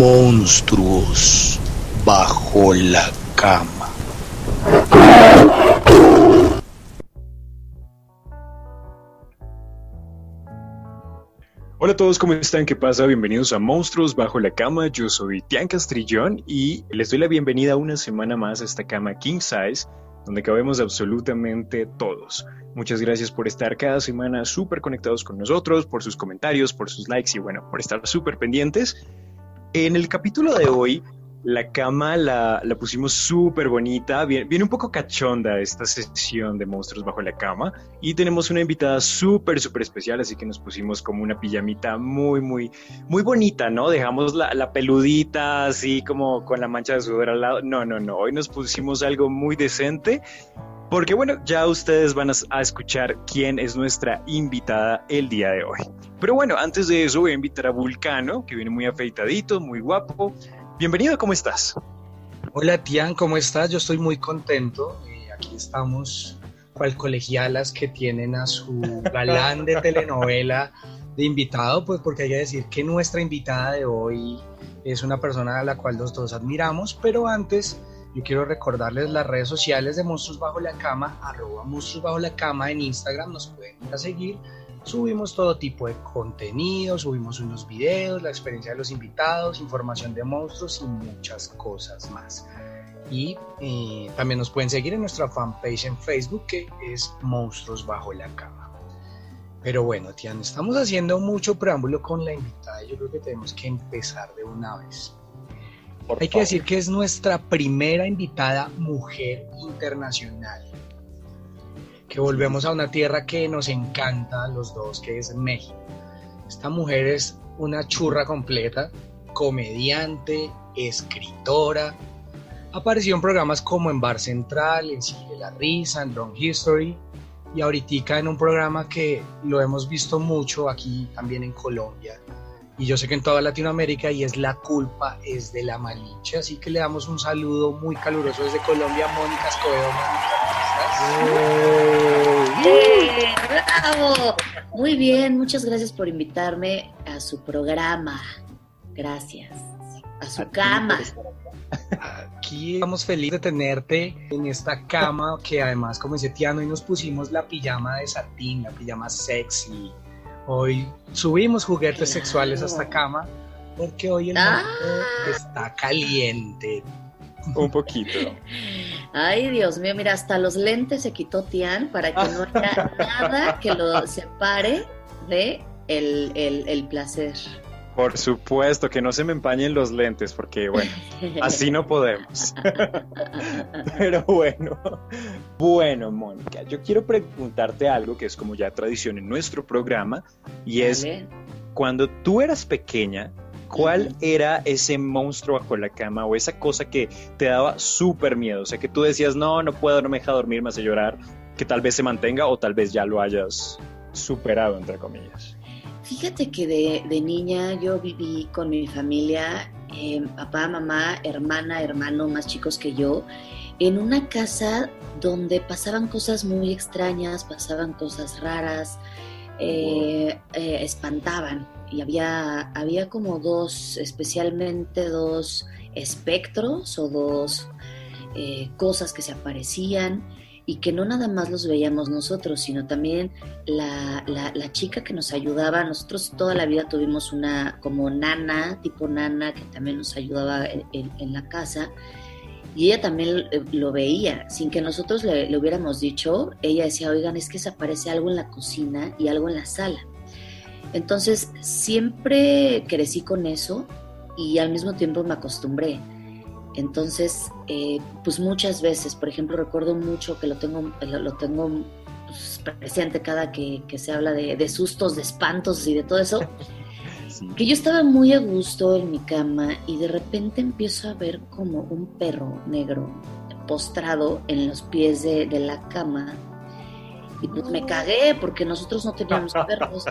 monstruos bajo la cama. Hola a todos, ¿cómo están? ¿Qué pasa? Bienvenidos a Monstruos Bajo la Cama. Yo soy Tian Castrillón y les doy la bienvenida una semana más a esta cama King Size, donde cabemos absolutamente todos. Muchas gracias por estar cada semana súper conectados con nosotros, por sus comentarios, por sus likes y bueno, por estar súper pendientes. En el capítulo de hoy la cama la, pusimos súper bonita, viene, un poco cachonda esta sesión de monstruos bajo la cama y tenemos una invitada súper, súper especial, así que nos pusimos como una pijamita muy, muy, muy bonita, ¿no? Dejamos la, peludita así como con la mancha de sudor al lado. No, no, no, hoy nos pusimos algo muy decente porque bueno, ya ustedes van a, escuchar quién es nuestra invitada el día de hoy. Pero bueno, antes de eso voy a invitar a Vulcano, que viene muy afeitadito, muy guapo. Bienvenido, ¿cómo estás? Hola Tian, ¿cómo estás? Yo estoy muy contento. Eh, aquí estamos cual colegialas que tienen a su galán de telenovela de invitado, pues porque hay que decir que nuestra invitada de hoy es una persona a la cual los dos admiramos, pero antes yo quiero recordarles las redes sociales de Monstruos Bajo la Cama, arroba Monstruos Bajo la Cama en Instagram, nos pueden ir a seguir Subimos todo tipo de contenido, subimos unos videos, la experiencia de los invitados, información de monstruos y muchas cosas más. Y eh, también nos pueden seguir en nuestra fanpage en Facebook que es Monstruos Bajo la Cama. Pero bueno, Tian, estamos haciendo mucho preámbulo con la invitada. Yo creo que tenemos que empezar de una vez. Hay que decir que es nuestra primera invitada mujer internacional que volvemos a una tierra que nos encanta a los dos, que es México. Esta mujer es una churra completa, comediante, escritora. Apareció en programas como en Bar Central, en Sigue la Risa, en Drunk History y ahorita en un programa que lo hemos visto mucho aquí también en Colombia y yo sé que en toda Latinoamérica y es La culpa es de la Malinche. Así que le damos un saludo muy caluroso desde Colombia, Mónica Escobedo. ¡Bravo! Muy bien, muchas gracias por invitarme a su programa. Gracias. A su cama. Aquí estamos felices de tenerte en esta cama que además, como dice Tiano, hoy nos pusimos la pijama de satín, la pijama sexy. Hoy subimos juguetes sexuales a esta cama porque hoy el ah. está caliente. Un poquito. Ay, Dios mío, mira, hasta los lentes se quitó Tian para que no haya nada que lo separe de el, el, placer. Por supuesto, que no se me empañen los lentes, porque bueno, así no podemos. Pero bueno, bueno, Mónica, yo quiero preguntarte algo que es como ya tradición en nuestro programa, y es, cuando tú eras pequeña, ¿Cuál era ese monstruo bajo la cama o esa cosa que te daba súper miedo? O sea, que tú decías, no, no puedo, no me deja dormir, me hace llorar, que tal vez se mantenga o tal vez ya lo hayas superado, entre comillas. Fíjate que de, niña yo viví con mi familia, eh, papá, mamá, hermana, hermano más chicos que yo, en una casa donde pasaban cosas muy extrañas, pasaban cosas raras, eh, eh, espantaban. Y había, había como dos, especialmente dos espectros o dos eh, cosas que se aparecían y que no nada más los veíamos nosotros, sino también la, la, chica que nos ayudaba. Nosotros toda la vida tuvimos una como nana, tipo nana, que también nos ayudaba en, la casa. Y ella también lo veía, sin que nosotros le, le, hubiéramos dicho. Ella decía, oigan, es que se aparece algo en la cocina y algo en la sala. Entonces siempre crecí con eso y al mismo tiempo me acostumbré. Entonces, eh, pues muchas veces, por ejemplo, recuerdo mucho que lo tengo, lo tengo pues, presente cada que, se habla de, sustos, de espantos y de todo eso, que yo estaba muy a gusto en mi cama y de repente empiezo a ver como un perro negro postrado en los pies de la cama y pues me cagué porque nosotros no teníamos perros.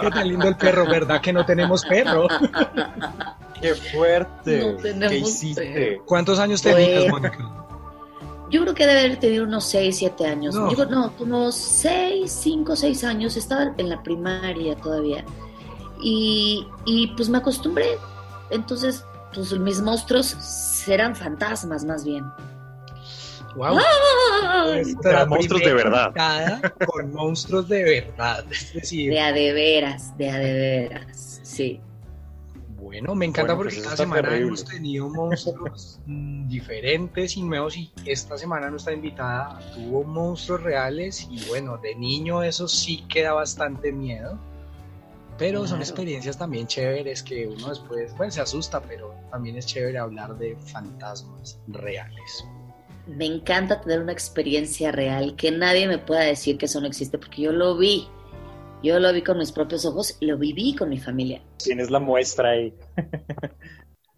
Qué tan lindo el perro, ¿verdad? Que no tenemos perro. Qué fuerte. No tenemos ¿Qué hiciste? ¿Cuántos años tenías, Mónica? Yo creo que debe haber tenido unos 6, 7 años. No. Digo, no, como 6, 5, 6 años. Estaba en la primaria todavía. y, y pues me acostumbré. Entonces, pues mis monstruos serán fantasmas más bien. Wow. Nuestra monstruos de verdad. Con monstruos de verdad. Es decir, de a de veras, de a de veras, sí. Bueno, me encanta porque pues cada semana hemos tenido monstruos mm, diferentes y nuevos y esta semana nuestra invitada tuvo monstruos reales y bueno, de niño eso sí queda bastante miedo. Pero son experiencias también chéveres que uno después, bueno, se asusta, pero también es chévere hablar de fantasmas reales. Me encanta tener una experiencia real, que nadie me pueda decir que eso no existe, porque yo lo vi. Yo lo vi con mis propios ojos, lo viví con mi familia. Tienes la muestra ahí.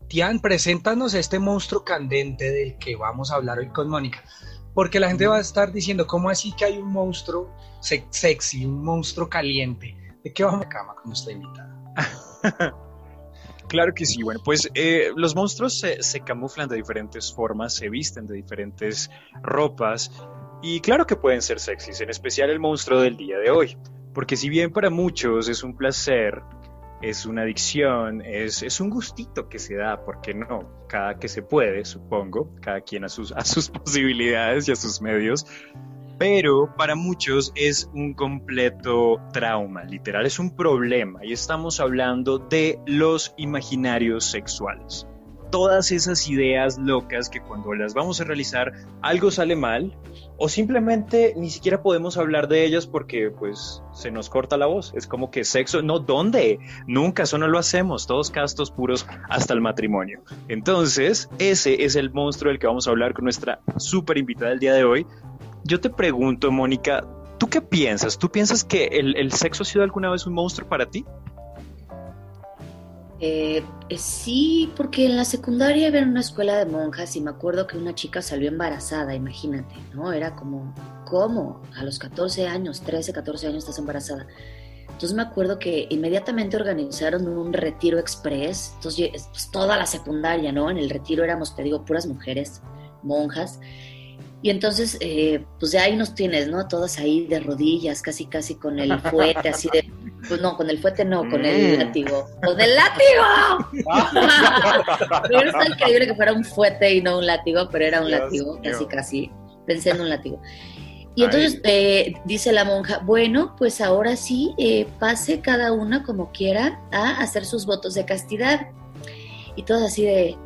Tian, preséntanos este monstruo candente del que vamos a hablar hoy con Mónica. Porque la gente va a estar diciendo, ¿cómo así que hay un monstruo sexy, un monstruo caliente? ¿De qué vamos a cama con nuestra invitada? Claro que sí. Bueno, pues eh, los monstruos se, camuflan de diferentes formas, se visten de diferentes ropas y claro que pueden ser sexys, en especial el monstruo del día de hoy. Porque si bien para muchos es un placer, es una adicción, es, es un gustito que se da, ¿por qué no? Cada que se puede, supongo, cada quien a sus, a sus posibilidades y a sus medios, pero para muchos es un completo trauma, literal, es un problema y estamos hablando de los imaginarios sexuales. Todas esas ideas locas que cuando las vamos a realizar algo sale mal o simplemente ni siquiera podemos hablar de ellas porque pues se nos corta la voz. Es como que sexo, no, ¿dónde? Nunca, eso no lo hacemos, todos castos puros hasta el matrimonio. Entonces, ese es el monstruo del que vamos a hablar con nuestra súper invitada del día de hoy, yo te pregunto, Mónica, ¿tú qué piensas? ¿Tú piensas que el, sexo ha sido alguna vez un monstruo para ti? Eh, eh, sí, porque en la secundaria había una escuela de monjas y me acuerdo que una chica salió embarazada, imagínate, ¿no? Era como, ¿cómo? A los 14 años, 13, 14 años estás embarazada. Entonces me acuerdo que inmediatamente organizaron un retiro express, entonces pues, toda la secundaria, ¿no? En el retiro éramos, te digo, puras mujeres, monjas, y entonces, eh, pues ya ahí nos tienes, ¿no? Todas ahí de rodillas, casi, casi con el fuete, así de. Pues no, con el fuete no, con el mm. látigo. ¡Con el látigo! pero está increíble que fuera un fuete y no un látigo, pero era un látigo, casi, casi. Pensé en un látigo. Y entonces eh, dice la monja, bueno, pues ahora sí, eh, pase cada una como quiera a hacer sus votos de castidad. Y todo así de,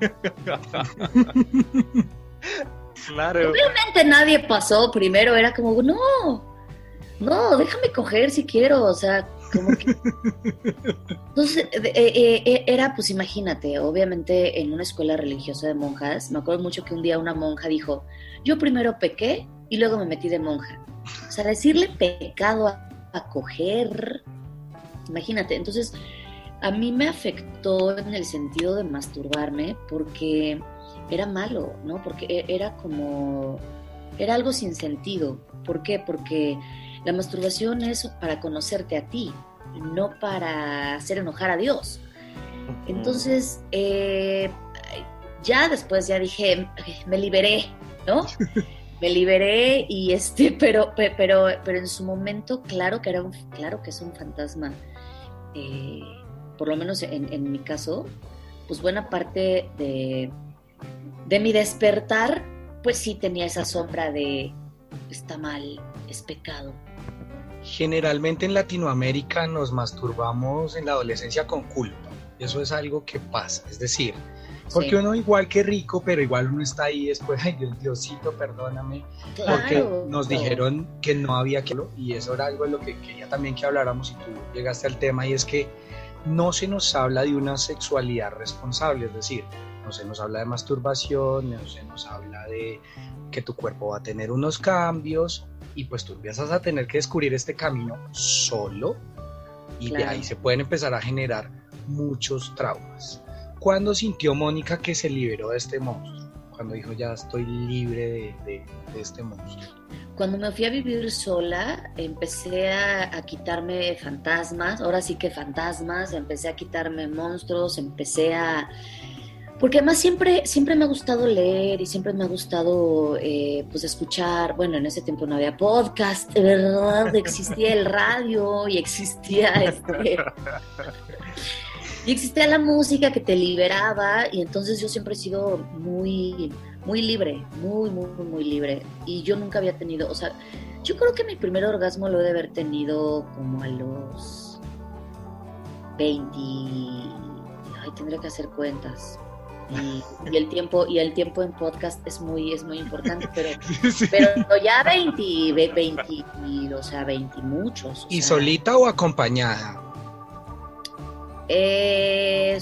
claro. Obviamente nadie pasó primero, era como, no, no, déjame coger si quiero, o sea, como que... Entonces, eh, eh, eh, era, pues imagínate, obviamente en una escuela religiosa de monjas, me acuerdo mucho que un día una monja dijo, yo primero pequé y luego me metí de monja. O sea, decirle pecado a, a coger, imagínate, entonces a mí me afectó en el sentido de masturbarme porque era malo, ¿no? Porque e, era como, era algo sin sentido. ¿Por qué? Porque la masturbación es para conocerte a ti, no para hacer enojar a Dios. Entonces, eh, ya después ya dije, me liberé, ¿no? me liberé y este, pero, pero, pero en su momento, claro que era un, claro que es un fantasma. Eh, por lo menos en, mi caso, pues buena parte de, de mi despertar, pues sí tenía esa sombra de está mal, es pecado. Generalmente en Latinoamérica nos masturbamos en la adolescencia con culpa. Eso es algo que pasa. Es decir, porque uno igual que rico, pero igual uno está ahí después, ay Diosito, perdóname, porque nos dijeron que no había que... Y eso era algo de lo que quería también que habláramos y tú llegaste al tema y es que no se nos habla de una sexualidad responsable, es decir, no se nos habla de masturbación, no se nos habla de que tu cuerpo va a tener unos cambios y pues tú empiezas a tener que descubrir este camino solo y de ahí se pueden empezar a generar muchos traumas. ¿Cuándo sintió Mónica que se liberó de este monstruo? Cuando dijo ya estoy libre de, de este monstruo. Cuando me fui a vivir sola, empecé a, quitarme fantasmas, ahora sí que fantasmas, empecé a quitarme monstruos, empecé a, Porque además siempre, siempre me ha gustado leer y siempre me ha gustado eh, pues escuchar, bueno, en ese tiempo no había podcast, verdad, existía el radio y existía este, y existía la música que te liberaba y entonces yo siempre he sido muy, muy libre, muy, muy, muy libre. Y yo nunca había tenido, o sea, yo creo que mi primer orgasmo lo he de haber tenido como a los 20, ay, tendré que hacer cuentas, y, el tiempo y el tiempo en podcast es muy es muy importante pero pero ya 20 20 o sea 20 muchos y solita o acompañada eh,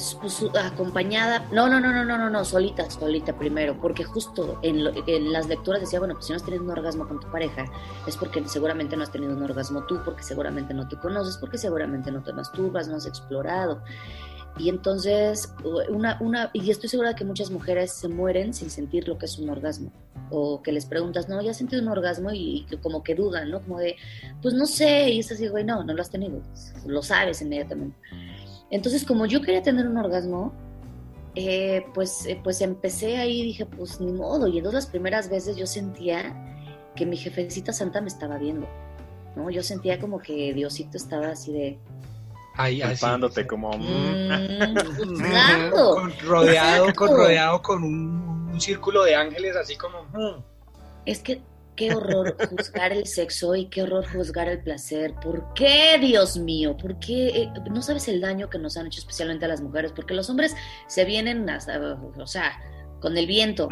acompañada no no no no no no no solita solita primero porque justo en, las lecturas decía bueno pues si no has tenido un orgasmo con tu pareja es porque seguramente no has tenido un orgasmo tú porque seguramente no te conoces porque seguramente no te masturbas no has explorado y entonces, una, una, y estoy segura de que muchas mujeres se mueren sin sentir lo que es un orgasmo. O que les preguntas, no, ya has sentido un orgasmo y, como que dudan, ¿no? Como de, pues no sé, y es así, güey, no, no lo has tenido, lo sabes inmediatamente. Entonces, como yo quería tener un orgasmo, eh, pues, eh, pues empecé ahí y dije, pues ni modo. Y entonces las primeras veces yo sentía que mi jefecita santa me estaba viendo, ¿no? Yo sentía como que Diosito estaba así de, Ahí, como... Mm, mm, con, rodeado, con rodeado con un, círculo de ángeles así como... Mm. Es que qué horror juzgar el sexo y qué horror juzgar el placer. ¿Por qué, Dios mío? ¿Por qué? Eh, no sabes el daño que nos han hecho especialmente a las mujeres, porque los hombres se vienen, hasta, o sea, con el viento.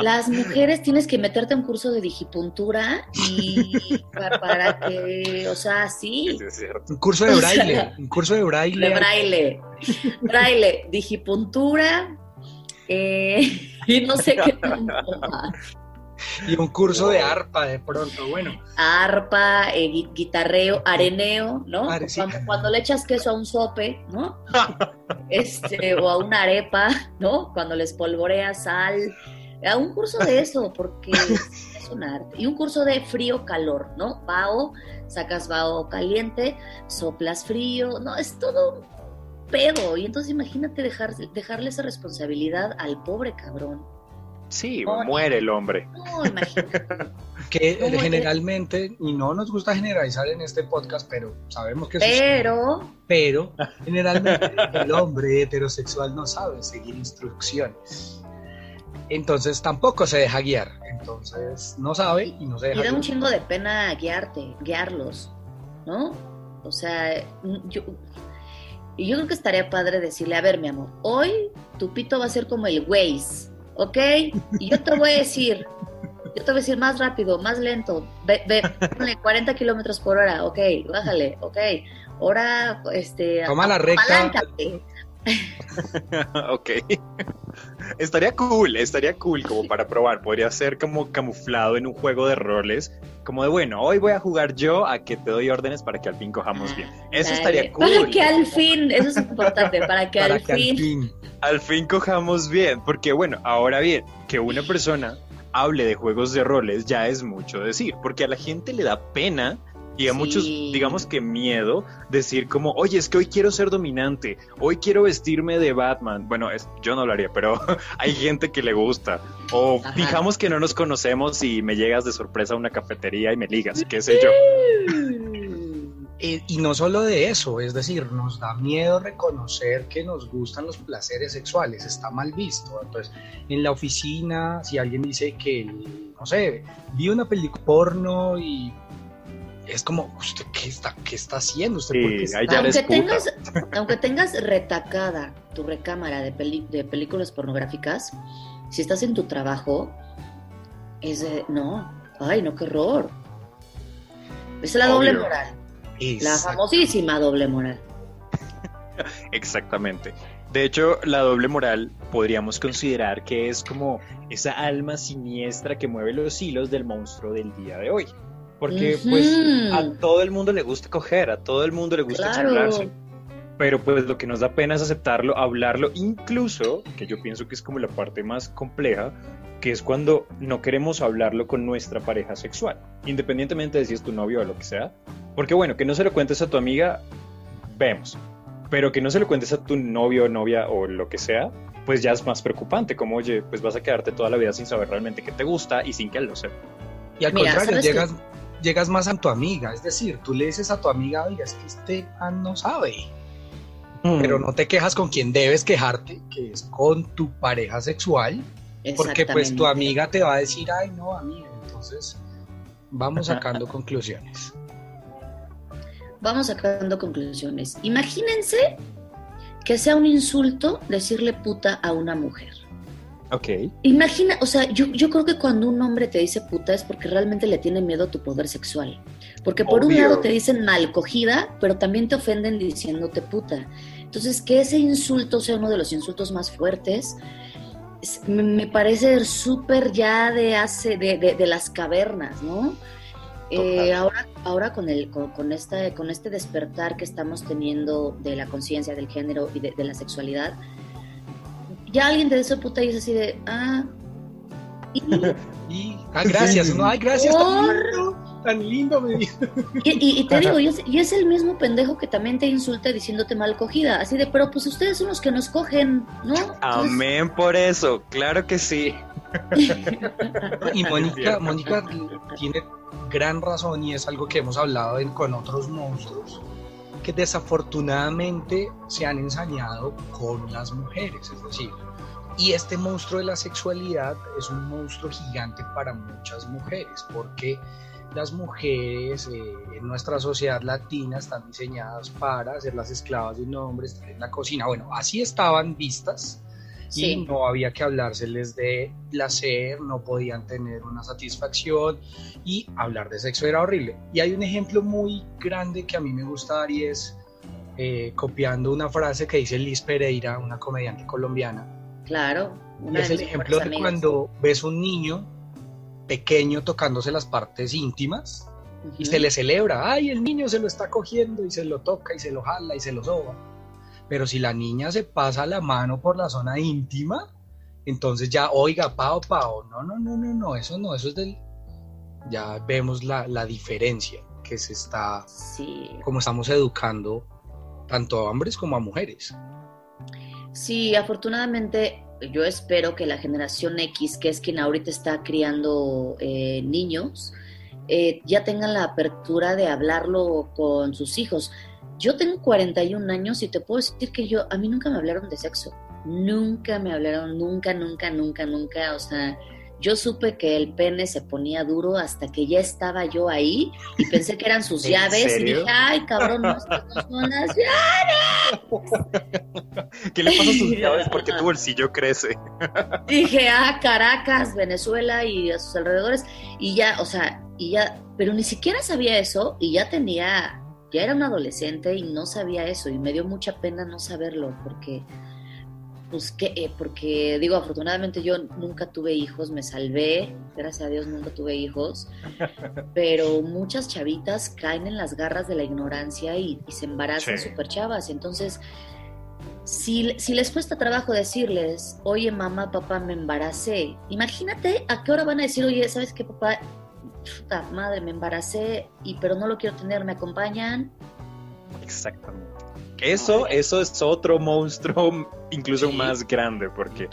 Las mujeres tienes que meterte a un curso de digipuntura y para, que, o sea, sí. un curso de braille, un curso de braille. De braille. Braille, digipuntura eh, y no sé qué más. Y un curso de arpa de pronto, bueno. Arpa, eh, guitarreo, areneo, ¿no? Cuando, cuando, le echas queso a un sope, ¿no? este, o a una arepa, ¿no? Cuando les polvoreas sal a un curso de eso, porque es un arte. Y un curso de frío-calor, ¿no? Bao, sacas bao caliente, soplas frío, no, es todo pedo. Y entonces imagínate dejar, dejarle esa responsabilidad al pobre cabrón. Sí, muere el hombre. No, imagínate. que generalmente, y no nos gusta generalizar en este podcast, pero sabemos que Pero. pero, generalmente el hombre heterosexual no sabe seguir instrucciones entonces tampoco se deja guiar. Entonces no sabe y no se deja. Y da un chingo de pena guiarte, guiarlos, ¿no? O sea, yo, y yo creo que estaría padre decirle, a ver, mi amor, hoy tu pito va a ser como el Waze, ¿ok? Y yo te voy a decir, yo te voy a decir más rápido, más lento, ve, ve, ponle 40 kilómetros por hora, ok, bájale, ok. Ahora, este... Toma la recta. ok. Estaría cool, estaría cool como para probar. Podría ser como camuflado en un juego de roles. Como de, bueno, hoy voy a jugar yo a que te doy órdenes para que al fin cojamos bien. Eso estaría cool. Para que al fin, eso es importante, para que, al, fin... al fin. cojamos bien. Porque bueno, ahora bien, que una persona hable de juegos de roles ya es mucho decir. Porque a la gente le da pena y a muchos, digamos que miedo, decir como, oye, es que hoy quiero ser dominante, hoy quiero vestirme de Batman. Bueno, es, yo no lo haría, pero hay gente que le gusta. O fijamos que no nos conocemos y me llegas de sorpresa a una cafetería y me ligas, qué sé yo. Y, y no solo de eso, es decir, nos da miedo reconocer que nos gustan los placeres sexuales, está mal visto. Entonces, en la oficina, si alguien dice que, no sé, vi una película porno y es como, ¿usted qué está, qué está haciendo? ¿Usted aunque, tengas, aunque tengas retacada tu recámara de, de películas pornográficas, si estás en tu trabajo, es de, no, ay, no, qué horror. Es la doble moral. La famosísima doble moral. Exactamente. De hecho, la doble moral podríamos considerar que es como esa alma siniestra que mueve los hilos del monstruo del día de hoy. Porque pues a todo el mundo le gusta coger, a todo el mundo le gusta explorarse. Pero pues lo que nos da pena es aceptarlo, hablarlo, incluso, que yo pienso que es como la parte más compleja, que es cuando no queremos hablarlo con nuestra pareja sexual, independientemente de si es tu novio o lo que sea. Porque bueno, que no se lo cuentes a tu amiga, vemos. Pero que no se lo cuentes a tu novio o novia o lo que sea, pues ya es más preocupante, como oye, pues vas a quedarte toda la vida sin saber realmente qué te gusta y sin que él lo sepa. Y al contrario, llegas, llegas más a tu amiga, es decir, tú le dices a tu amiga, oiga, es que este man no sabe. Mm. Pero no te quejas con quien debes quejarte, que es con tu pareja sexual, porque pues tu amiga te va a decir, ay no, amiga, entonces vamos sacando conclusiones. Vamos sacando conclusiones. Imagínense que sea un insulto decirle puta a una mujer. Ok. Imagina, o sea, yo, yo creo que cuando un hombre te dice puta es porque realmente le tiene miedo a tu poder sexual. Porque por un lado te dicen mal cogida, pero también te ofenden diciéndote puta. Entonces, que ese insulto sea uno de los insultos más fuertes, me, parece súper ya de hace, de, de, las cavernas, ¿no? Eh, ahora, ahora con, el, con, esta, con este despertar que estamos teniendo de la conciencia del género y de, la sexualidad, ya alguien te dice puta y es así de, ah, y, ah, gracias, no, ay, gracias, tan lindo, me y, y, te digo, y es, el mismo pendejo que también te insulta diciéndote mal cogida, así de, pero pues ustedes son los que nos cogen, ¿no? Amén por eso, claro que sí. y Mónica, Mónica tiene gran razón y es algo que hemos hablado con otros monstruos que desafortunadamente se han ensañado con las mujeres, es decir, y este monstruo de la sexualidad es un monstruo gigante para muchas mujeres, porque las mujeres eh, en nuestra sociedad latina están diseñadas para ser las esclavas de un hombre, estar en la cocina. Bueno, así estaban vistas y no había que hablárseles de placer, no podían tener una satisfacción y hablar de sexo era horrible. Y hay un ejemplo muy grande que a mí me gusta dar y es eh, copiando una frase que dice Liz Pereira, una comediante colombiana. Claro. Y es el ejemplo de cuando ves un niño pequeño tocándose las partes íntimas y se le celebra, ay, el niño se lo está cogiendo y se lo toca y se lo jala y se lo soba. Pero si la niña se pasa la mano por la zona íntima, entonces ya, oiga, pao, pao, no, no, no, no, no, eso no, eso es del... Ya vemos la, la diferencia que se está, sí. como estamos educando tanto a hombres como a mujeres. Sí, afortunadamente yo espero que la generación X, que es quien ahorita está criando eh, niños, eh, ya tengan la apertura de hablarlo con sus hijos. Yo tengo 41 años y te puedo decir que yo, a mí nunca me hablaron de sexo. Nunca me hablaron, nunca, nunca, nunca, nunca. O sea, yo supe que el pene se ponía duro hasta que ya estaba yo ahí y pensé que eran sus llaves y dije, ay, cabrón, no, son las llaves. ¿Qué le pasa a sus llaves? Porque tu bolsillo crece. Dije, ah, Caracas, Venezuela y a sus alrededores. Y ya, o sea, y ya, pero ni siquiera sabía eso y ya tenía, ya era un adolescente y no sabía eso y me dio mucha pena no saberlo porque pues que, eh, porque digo, afortunadamente yo nunca tuve hijos, me salvé, gracias a Dios nunca tuve hijos, pero muchas chavitas caen en las garras de la ignorancia y, se embarazan súper chavas. Entonces, si, si, les cuesta trabajo decirles, oye mamá, papá, me embaracé, imagínate a qué hora van a decir, oye, ¿sabes qué papá? Puta madre, me embaracé, y pero no lo quiero tener, ¿me acompañan? Exactamente. Eso, eso es otro monstruo incluso más grande, porque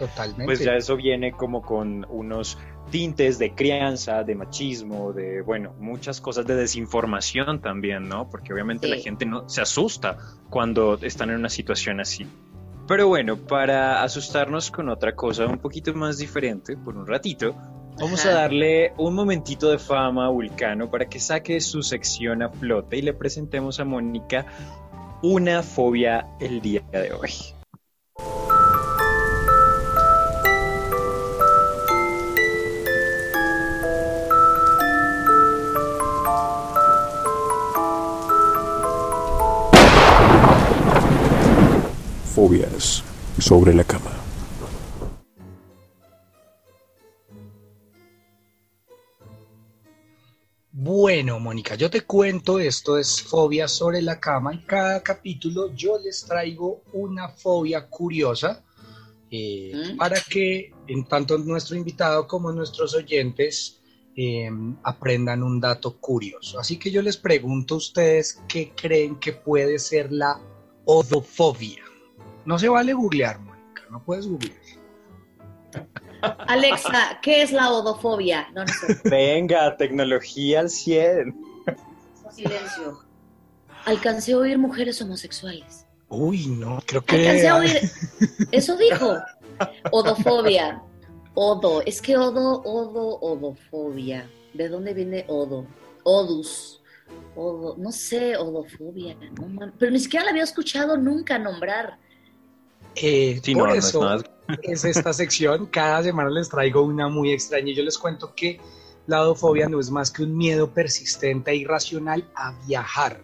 pues ya eso viene como con unos tintes de crianza, de machismo, de, bueno, muchas cosas de desinformación también, ¿no? Porque obviamente la gente no se asusta cuando están en una situación así. Pero bueno, para asustarnos con otra cosa un poquito más diferente, por un ratito, vamos a darle un momentito de fama a Vulcano para que saque su sección a flote y le presentemos a Mónica una fobia el día de hoy. Fobias sobre la cama. Bueno, Mónica, yo te cuento, esto es Fobia sobre la cama y cada capítulo yo les traigo una fobia curiosa eh, ¿Mm? para que en tanto nuestro invitado como nuestros oyentes em, aprendan un dato curioso. Así que yo les pregunto a ustedes qué creen que puede ser la odofobia. No se vale googlear, Mónica. no puedes googlear. Alexa, ¿qué es la odofobia? No, no sé. Venga, tecnología al 100. Silencio. Alcancé a oír mujeres homosexuales. Uy, no, creo Alcancé que... a oír. Eso dijo. Odofobia. Odo. Es que odo, odo, odofobia. ¿De dónde viene odo? Odus. Odo. No sé, odofobia. No Pero ni siquiera la había escuchado nunca nombrar. Eh, Sí, por no, no es nada. Es esta sección. Cada semana les traigo una muy extraña y yo les cuento que la odofobia no es más que un miedo persistente e irracional a viajar.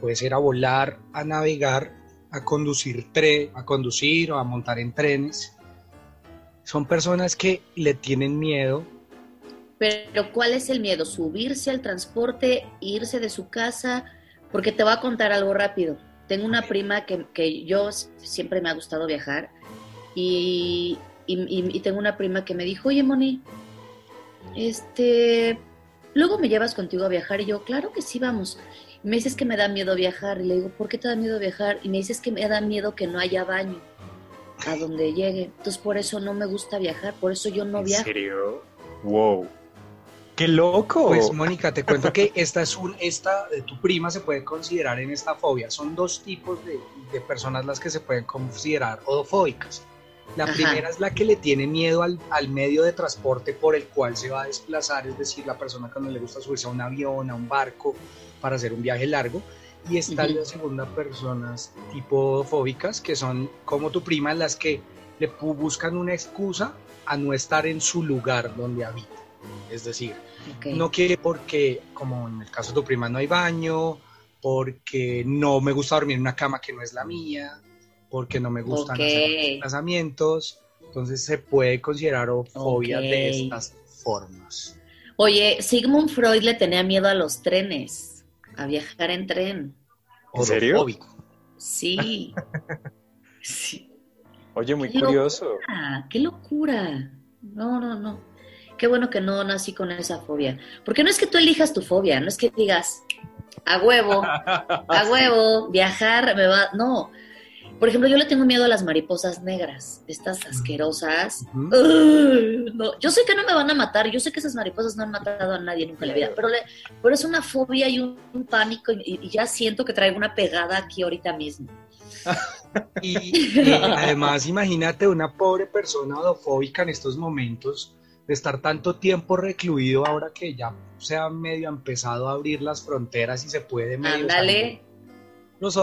Puede ser a volar, a navegar, a conducir, tre a conducir o a montar en trenes. Son personas que le tienen miedo Pero ¿cuál es el miedo? ¿Subirse al transporte, irse de su casa? Porque te voy a contar algo rápido. Tengo una prima que, que yo siempre me ha gustado viajar y, y- tengo una prima que me dijo, oye Moni, este, luego me llevas contigo a viajar y yo, claro que sí, vamos. Y me dices que me da miedo viajar y le digo, ¿por qué te da miedo viajar? Y me dices que me da miedo que no haya baño a donde llegue. Entonces por eso no me gusta viajar, por eso yo no ¿En viajo. serio? Wow. ¡Qué loco! Pues Mónica, te cuento que esta es un, esta de tu prima se puede considerar en esta fobia. Son dos tipos de, de personas las que se pueden considerar odofóbicas. La Ajá. primera es la que le tiene miedo al, al medio de transporte por el cual se va a desplazar, es decir, la persona cuando le gusta subirse a un avión, a un barco, para hacer un viaje largo. Y está Ujú. la segunda personas tipo odofóbicas, que son como tu prima, las que le buscan una excusa a no estar en su lugar donde habita. Es decir, no quiere porque, como en el caso de tu prima, no hay baño, porque no me gusta dormir en una cama que no es la mía, porque no me gustan Ok. hacer desplazamientos. Entonces se puede considerar o fobia de estas formas. Oye, Sigmund Freud le tenía miedo a los trenes, a viajar en tren. ¿En serio? Sí. sí. Oye, muy Qué curioso. Ah, ¡Qué locura! No, no, no. Qué bueno que no nací con esa fobia. Porque no es que tú elijas tu fobia, no es que digas, a huevo, a huevo, viajar me va. No. Por ejemplo, yo le tengo miedo a las mariposas negras, estas asquerosas. No, yo sé que no me van a matar, yo sé que esas mariposas no han matado a nadie nunca en la vida, pero, le- pero es una fobia y un, un pánico y, y ya siento que traigo una pegada aquí ahorita mismo. Y, y además, imagínate una pobre persona odofóbica en estos momentos de estar tanto tiempo recluido ahora que ya se ha medio empezado a abrir las fronteras y se puede medio. Ándale, Los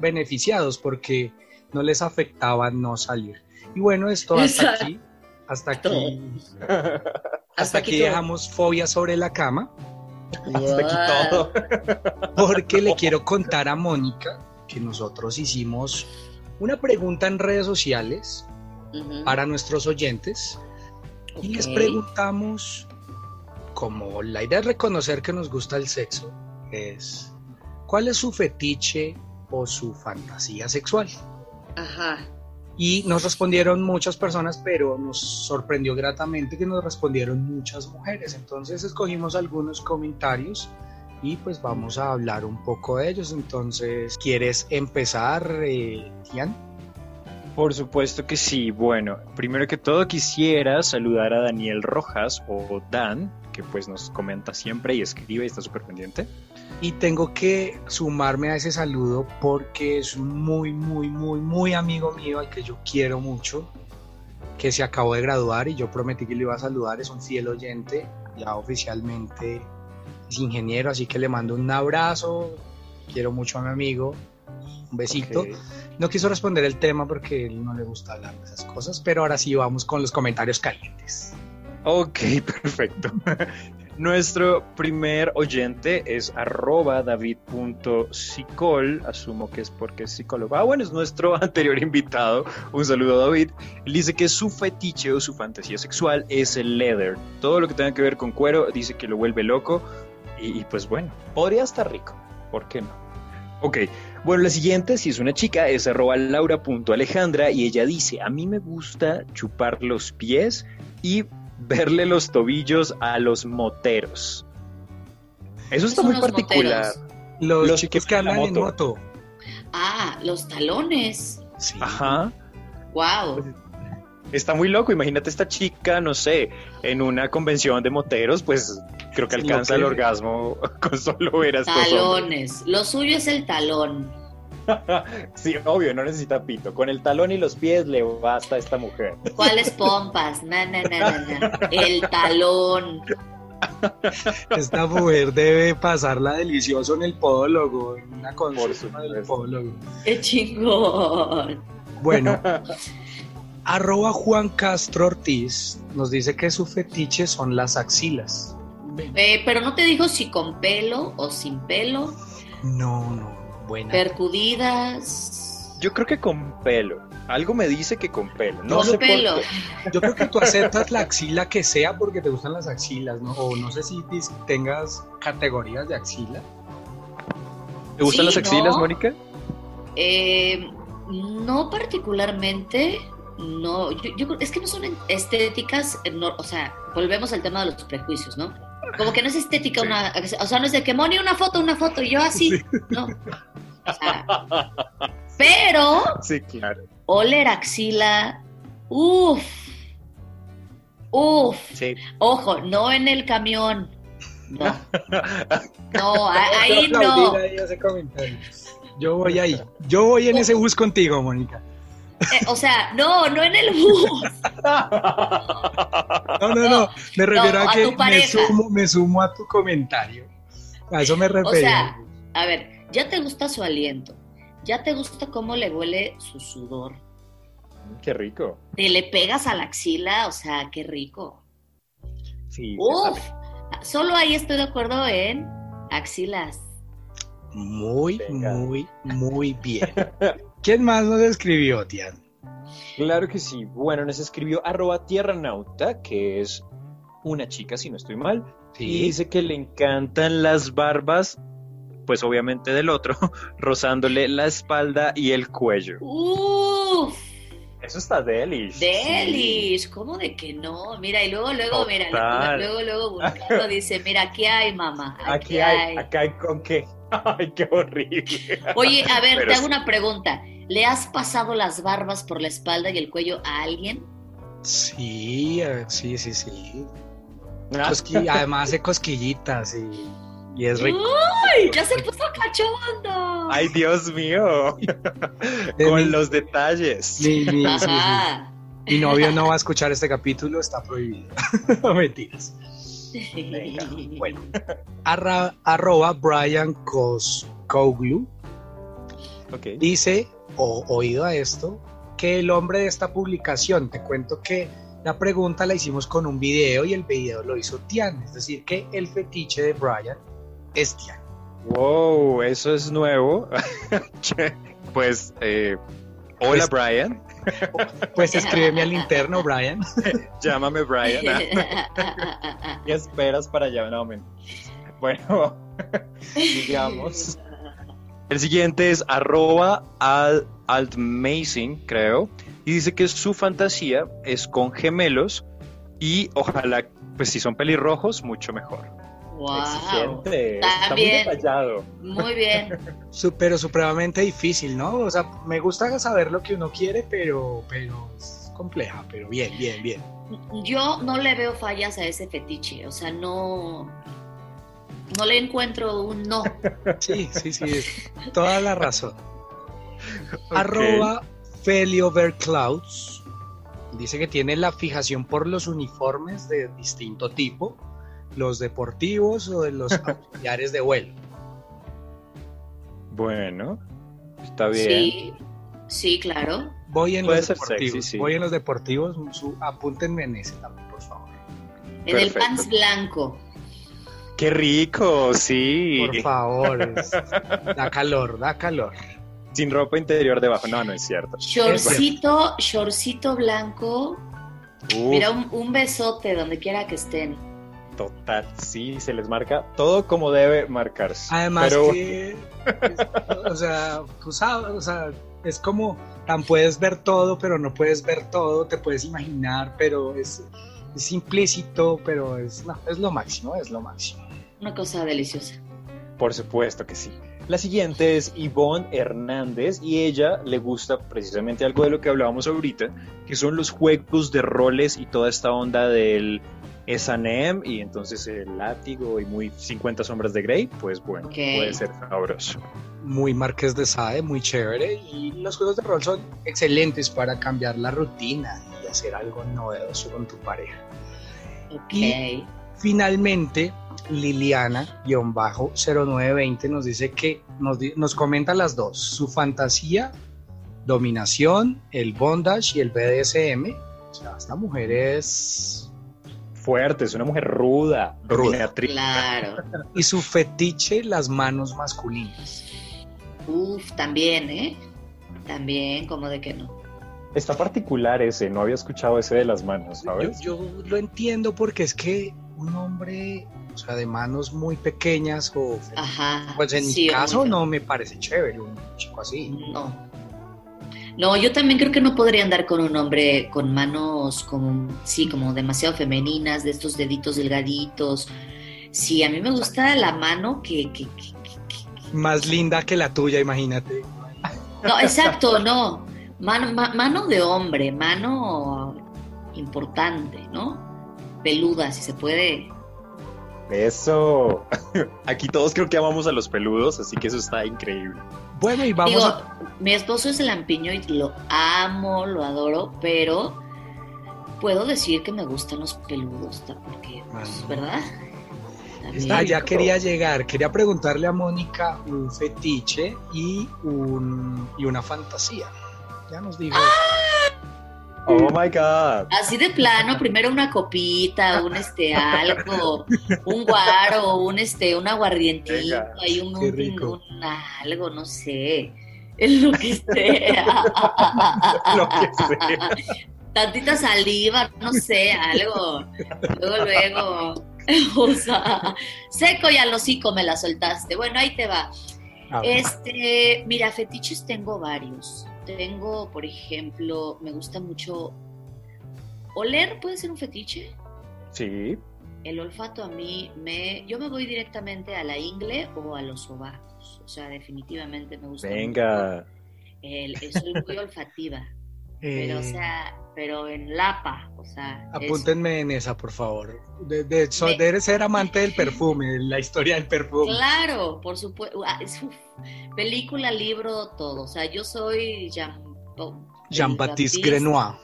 beneficiados porque no les afectaba no salir. Y bueno, esto hasta aquí, hasta aquí, hasta, aquí dejamos fobia sobre la cama, Hasta aquí todo. porque le quiero contar a Mónica que nosotros hicimos una pregunta en redes sociales para nuestros oyentes y les preguntamos, como la idea es reconocer que nos gusta el sexo, es ¿cuál es su fetiche o su fantasía sexual? Ajá. Y nos respondieron muchas personas, pero nos sorprendió gratamente que nos respondieron muchas mujeres. Entonces escogimos algunos comentarios y pues vamos a hablar un poco de ellos. Entonces, ¿quieres empezar, eh, Tian? Por supuesto que sí. Bueno, primero que todo quisiera saludar a Daniel Rojas o Dan, que pues nos comenta siempre y escribe y está súper pendiente. Y tengo que sumarme a ese saludo porque es un muy, muy, muy, muy amigo mío al que yo quiero mucho, que se acabó de graduar y yo prometí que le iba a saludar, es un fiel oyente, ya oficialmente es ingeniero, así que le mando un abrazo, quiero mucho a mi amigo, un besito. No quiso responder el tema porque él no le gusta hablar de esas cosas, pero ahora sí vamos con los comentarios calientes. Ok, perfecto. Nuestro primer oyente es arroba david.sicol, asumo que es porque es psicólogo. Ah, bueno, es nuestro anterior invitado. Un saludo a David. Él dice que su fetiche o su fantasía sexual es el leather. Todo lo que tenga que ver con cuero dice que lo vuelve loco. Y, pues bueno, podría estar rico. ¿Por qué no? Ok, bueno, la siguiente, si es una chica, es arroba laura.alejandra y ella dice, a mí me gusta chupar los pies y verle los tobillos a los moteros. Eso está muy particular. moteros? Los, Los chicos que andan en moto. Ah, los talones. Sí. Ajá. Wow. Está muy loco, imagínate esta chica, no sé, en una convención de moteros, pues creo que alcanza el orgasmo con solo ver a estos hombres. Talones. Lo suyo es el talón. Sí, obvio, no necesita pito. Con el talón y los pies le basta a esta mujer. ¿Cuáles pompas? No, no, no, no, no. El talón. Esta mujer debe pasarla delicioso en el podólogo, en una consulta del podólogo. ¡Qué chingón! Bueno, arroba Juan Castro Ortiz nos dice que su fetiche son las axilas. Eh, pero no te dijo si con pelo o sin pelo, No, no, buena. percudidas. Yo creo que con pelo. Algo me dice que con pelo. No con sé por pelo. qué. Yo creo que tú aceptas la axila que sea porque te gustan las axilas, ¿no? O no sé si tengas categorías de axila. ¿Te gustan Sí, las axilas, ¿no? Mónica? Eh, no particularmente, no, yo, yo creo- es que no son estéticas, eh, no, o sea, volvemos al tema de los prejuicios, ¿no? Como que no es estética una, o sea, no es de que Moni una foto, una foto, y yo así, no. O sea, pero Sí, claro. oler axila, uff, uff, Sí. ojo, no en el camión, no, no, ahí no. Yo voy ahí. Yo voy en ese bus contigo, Mónica. Eh, o sea, no, no en el bus. No, no, no. Me refiero No, a que me sumo, me sumo a tu comentario. A eso me O refiero. sea, a ver, ya te gusta su aliento, ya te gusta cómo le huele su sudor, Qué rico. te le pegas a la axila, o sea, qué rico. Sí. Uf, solo ahí estoy de acuerdo en axilas. muy, Venga. muy, muy bien. ¿Quién más nos escribió, Tian? Claro que sí. Bueno, nos escribió arroba tierra nauta, que es una chica, si no estoy mal, y dice que le encantan las barbas, pues obviamente del otro, rozándole la espalda y el cuello. Uf, Eso está delish. delish, ¿cómo de que no? Mira, y luego, luego, mira, luego, luego buscando dice, mira, aquí hay, mamá, aquí, Aquí hay, hay. acá hay con qué. Ay, qué horrible. Oye, a ver, Pero te hago sí. una pregunta. ¿Le has pasado las barbas por la espalda y el cuello a alguien? Sí, eh, sí, sí, sí. Ah, Cosqui- además hace cosquillitas y, y es rico. ¡Ay! Ya se puso cachondo. Ay, Dios mío. De mi- Con los detalles. Mi, mi- sí, sí. Ajá. Mi novio no va a escuchar este capítulo, está prohibido. No mentiras. Venga, Bueno. Arra- arroba Brian Coscoglu Ok. dice, o oído a esto, que el hombre de esta publicación, te cuento que la pregunta la hicimos con un video y el video lo hizo Tian, es decir, que el fetiche de Brian es Tian. Wow, eso es nuevo. pues, eh, hola Brian, Pues escríbeme al interno, Brian. llámame Brian. ¿Qué esperas para allá? No, men. Bueno, digamos. El siguiente es arroba al, altmazing, creo, y dice que su fantasía es con gemelos y ojalá, pues si son pelirrojos, mucho mejor. Wow. Exigente, está muy detallado. Muy bien. Pero supremamente difícil, ¿no? O sea, me gusta saber lo que uno quiere, pero, pero es compleja, pero bien, bien, bien. Yo no le veo fallas a ese fetiche. O sea, no. No le encuentro un no. Sí, sí, sí, toda la razón. Ok. Arroba Felioverclouds dice que tiene la fijación por los uniformes de distinto tipo, los deportivos o de los auxiliares de vuelo. Bueno, está bien. Sí. Sí, claro. Voy en Puede los deportivos. sexy, sí. Voy en los deportivos. Su, apúntenme en ese también, por favor. En el pants blanco. Qué rico, sí. Por favor. es- da calor, da calor. Sin ropa interior debajo. No, no es cierto. Shortcito, shortcito blanco. Uf, Mira, un, un besote donde quiera que estén. Total. Sí, se les marca todo como debe marcarse. Además Pero que, es- o sea, tú sabes, o sea, es como, tan puedes ver todo, pero no puedes ver todo, te puedes imaginar, pero es, es implícito, pero es, no, es lo máximo, es lo máximo. Una cosa deliciosa. por supuesto que sí. La siguiente es Yvonne Hernández y ella le gusta precisamente algo de lo que hablábamos ahorita, que son los juegos de roles y toda esta onda del S&M y entonces el látigo y muy 50 sombras de Grey, pues bueno, puede ser sabroso. Muy Marqués de Sade, muy chévere. Y los juegos de rol son excelentes para cambiar la rutina y hacer algo novedoso con tu pareja. Ok. Y- Finalmente, Liliana-0920 nos dice que nos, nos comenta las dos, su fantasía, dominación, el bondage y el BDSM. O sea, esta mujer es... Fuerte, es una mujer ruda, Ruda. Claro. Y su fetiche, las manos masculinas. Uf, también, ¿eh? También, como de que no. Está particular ese, no había escuchado ese de las manos, Yo, ¿sabes? yo lo entiendo porque es que un hombre, o sea, de manos muy pequeñas o... Ajá. Pues en sí, mi caso no me parece chévere un chico así. No. No, yo también creo que no podría andar con un hombre con manos como, sí, como demasiado femeninas, de estos deditos delgaditos. Sí, a mí me gusta la mano que, que- que- que- Más linda que la tuya, imagínate. No, exacto, no. Mano, ma- mano de hombre, mano importante, ¿no? Peluda, si se puede. Eso. Aquí todos creo que amamos a los peludos, así que eso está increíble. Bueno, y vamos Digo, a... mi esposo es el lampiño y lo amo, lo adoro, pero puedo decir que me gustan los peludos, porque, pues, Ah. ¿verdad? También. Ah, ya quería llegar. Quería preguntarle a Mónica un fetiche y, un, y una fantasía. Ya nos dijo. Oh my god. Así de plano, primero una copita, un este algo, un guaro, un este, un aguardientito, hay un, un- algo, no sé, lo que sea. Lo que sea. Tantita saliva, no sé, algo. Luego, luego. O sea, seco y al hocico me la soltaste. Bueno, ahí te va. Este, mira, fetiches tengo varios. Tengo, por ejemplo, me gusta mucho oler, puede ser un fetiche. Sí. El olfato a mí me, yo me voy directamente a la ingle o a los sobacos. O sea, definitivamente me gusta. Venga. mucho El, soy muy olfativa, pero o sea, pero en lapa, o sea. apúntenme en esa, por favor. De, de, debe ser amante del perfume, la historia del perfume. Claro, por supuesto. Ah, película, libro, todo. O sea, yo soy Jean, Jean-Baptiste Grenoir.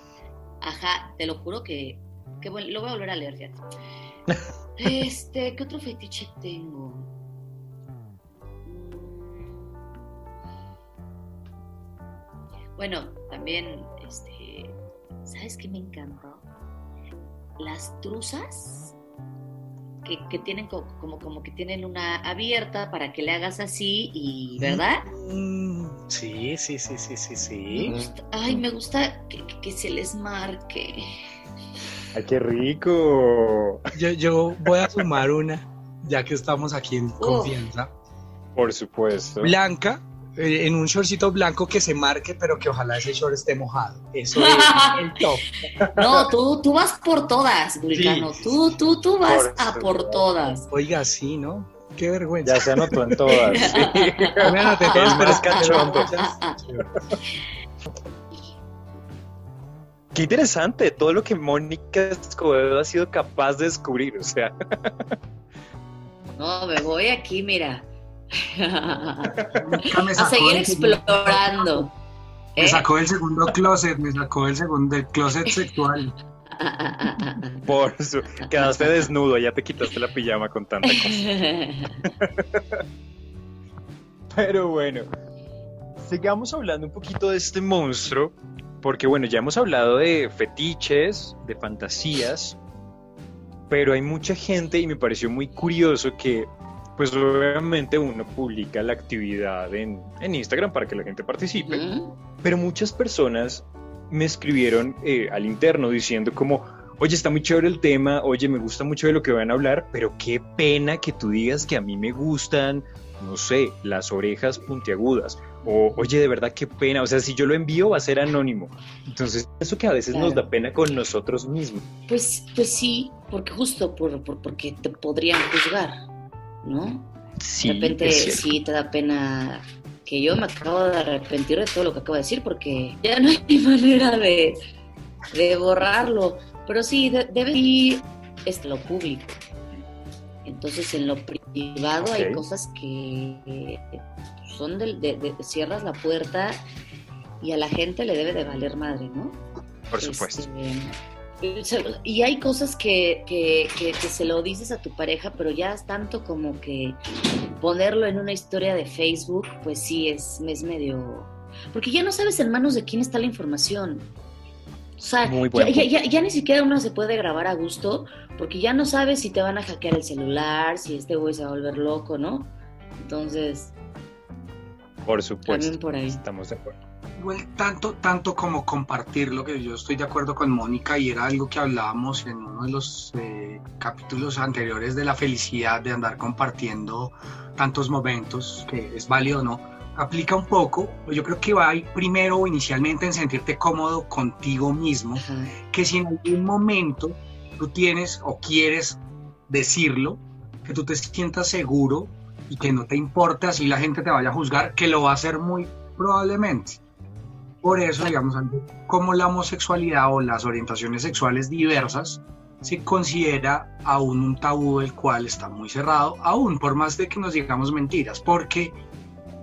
Ajá, te lo juro que, que bueno, lo voy a volver a leer, fíjate. Este, ¿qué otro fetiche tengo? Mm. Bueno, también, este, ¿sabes qué me encantó? Las truzas que, que tienen co- como, como que tienen una abierta para que le hagas así y, ¿verdad? Mm, sí, sí, sí, sí, sí, Me sí. gusta- ay, me gusta que, que- que se les marque. Ay, qué rico. Yo, yo voy a sumar una, ya que estamos aquí en confianza. Por supuesto. Blanca, en un shortcito blanco que se marque, pero que ojalá ese short esté mojado. Eso es el top. No, tú, tú vas por todas, Vulcano. Sí, tú, tú, tú vas Por a por todas. Oiga, sí, ¿no? Qué vergüenza. Ya se anotó en todas. sí. Me anoté todas, pero es Qué interesante todo lo que Mónica Escobedo ha sido capaz de descubrir. O sea, No, me voy aquí, mira. A seguir explorando. Me ¿Eh? sacó del segundo closet, me sacó del segundo del closet sexual. por su... quedaste desnudo, ya te quitaste la pijama con tanta cosa. Pero bueno, sigamos hablando un poquito de este monstruo, porque bueno, ya hemos hablado de fetiches, de fantasías, pero hay mucha gente y me pareció muy curioso que, pues obviamente uno publica la actividad en, en Instagram para que la gente participe, Ujú. pero muchas personas me escribieron eh, al interno diciendo como, oye, está muy chévere el tema, oye, me gusta mucho de lo que van a hablar, pero qué pena que tú digas que a mí me gustan, no sé, las orejas puntiagudas, o oye, de verdad qué pena, o sea, si yo lo envío va a ser anónimo. Entonces, eso que a veces nos Claro. da pena con nosotros mismos. Pues, pues sí, porque justo por, por- porque te podrían juzgar, ¿no? Sí, de repente es sí te da pena que yo me acabo de arrepentir de todo lo que acabo de decir porque ya no hay manera de, de borrarlo. Pero sí, de- debe ir este, lo público. Entonces en lo privado hay cosas que son del- de, de- cierras la puerta y a la gente le debe de valer madre, ¿no? Por supuesto. Este, y hay cosas que, que, que- que se lo dices a tu pareja, pero ya es tanto como que ponerlo en una historia de Facebook, pues sí, es, es medio... Porque ya no sabes en manos de quién está la información. O sea, ya- ya ni siquiera uno se puede grabar a gusto, porque ya no sabes si te van a hackear el celular, si este güey se va a volver loco, ¿no? Entonces, Por supuesto. también por ahí. Estamos de acuerdo. Igual tanto, tanto como compartir lo que yo estoy de acuerdo con Mónica y era algo que hablábamos en uno de los eh, capítulos anteriores de la felicidad de andar compartiendo tantos momentos, que es válido o no, aplica un poco, yo creo que va primero inicialmente en sentirte cómodo contigo mismo, Ajá. que si en algún momento tú tienes o quieres decirlo, que tú te sientas seguro y que no te importe así la gente te vaya a juzgar, que lo va a hacer muy probablemente. Por eso, digamos, como la homosexualidad o las orientaciones sexuales diversas se considera aún un tabú el cual está muy cerrado, aún por más de que nos digamos mentiras, porque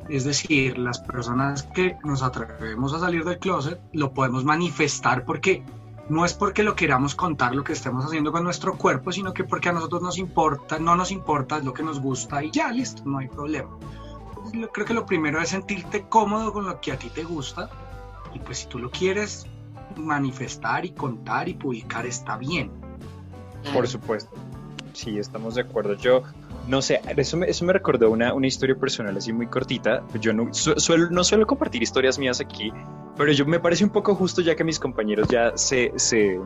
es decir, las personas que nos atrevemos a salir del closet lo podemos manifestar porque no es porque lo queramos contar lo que estemos haciendo con nuestro cuerpo, sino que porque a nosotros nos importa, no nos importa es lo que nos gusta y ya, listo, no hay problema. Entonces, yo creo que lo primero es sentirte cómodo con lo que a ti te gusta y pues si tú lo quieres manifestar y contar y publicar está bien. Por supuesto. Sí, estamos de acuerdo. Yo no sé, eso me, eso me recordó una, una historia personal así muy cortita. Yo no, su- suelo, no suelo compartir historias mías aquí, pero yo me parece un poco justo ya que mis compañeros ya se, se,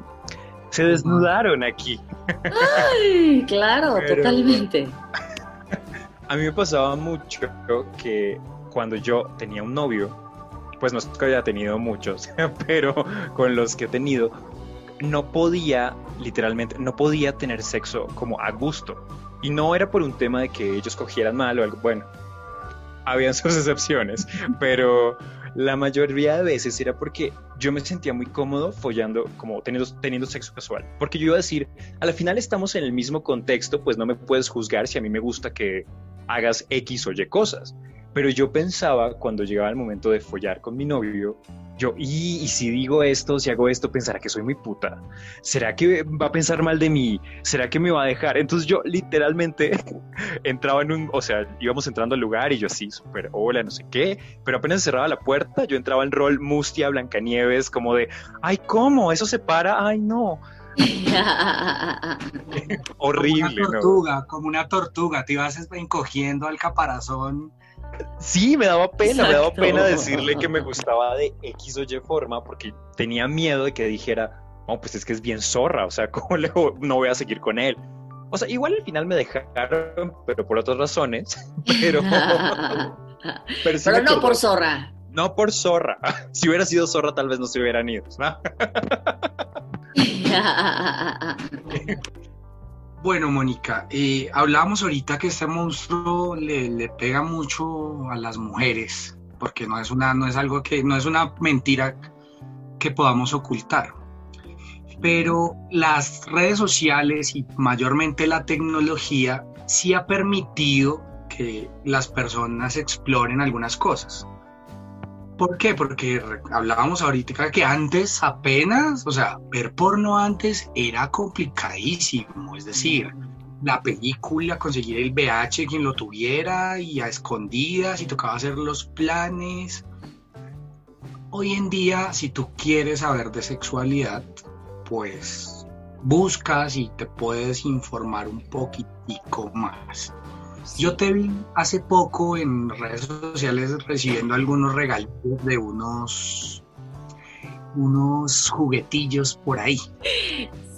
se desnudaron aquí. Ay, claro, Pero- totalmente. A mí me pasaba mucho que cuando yo tenía un novio, pues no es que haya tenido muchos, pero con los que he tenido, no podía, literalmente, no podía tener sexo como a gusto. Y no era por un tema de que ellos cogieran mal o algo, bueno, habían sus excepciones, pero la mayoría de veces era porque yo me sentía muy cómodo follando, como teniendo, teniendo sexo casual. Porque yo iba a decir, a la final estamos en el mismo contexto, pues no me puedes juzgar si a mí me gusta que hagas X o Y cosas. Pero yo pensaba cuando llegaba el momento de follar con mi novio, yo, y, y si digo esto, si hago esto, pensará que soy muy puta. ¿Será que va a pensar mal de mí? ¿Será que me va a dejar? Entonces yo literalmente entraba en un, o sea, íbamos entrando al lugar y yo así, súper hola, no sé qué, pero apenas cerraba la puerta, yo entraba en rol Mustia, Blancanieves, como de, ay, ¿cómo? ¿Eso se para? Ay, no. Horrible, como una ¿no? tortuga, como una tortuga, te ibas encogiendo al caparazón. Sí, me daba pena, me daba pena decirle que me gustaba de X o Y forma porque tenía miedo de que dijera, no, pues es que es bien zorra, o sea, ¿cómo le no voy a seguir con él? O sea, igual al final me dejaron, pero por otras razones, pero... pero, sí Pero no por zorra. No por zorra. Si hubiera sido zorra, tal vez no se hubieran ido. ¿no? Bueno, Mónica, eh, hablábamos ahorita que este monstruo le, le pega mucho a las mujeres, porque no es una, no es algo que, no es una mentira que podamos ocultar. Pero las redes sociales y mayormente la tecnología sí ha permitido que las personas exploren algunas cosas. ¿Por qué? Porque hablábamos ahorita que antes apenas, o sea, ver porno antes era complicadísimo, es decir, la película, conseguir el VH quien lo tuviera y a escondidas y tocaba hacer los planes. Hoy en día, si tú quieres saber de sexualidad, pues buscas y te puedes informar un poquitico más. Yo te vi hace poco en redes sociales recibiendo algunos regalos de unos unos juguetillos por ahí.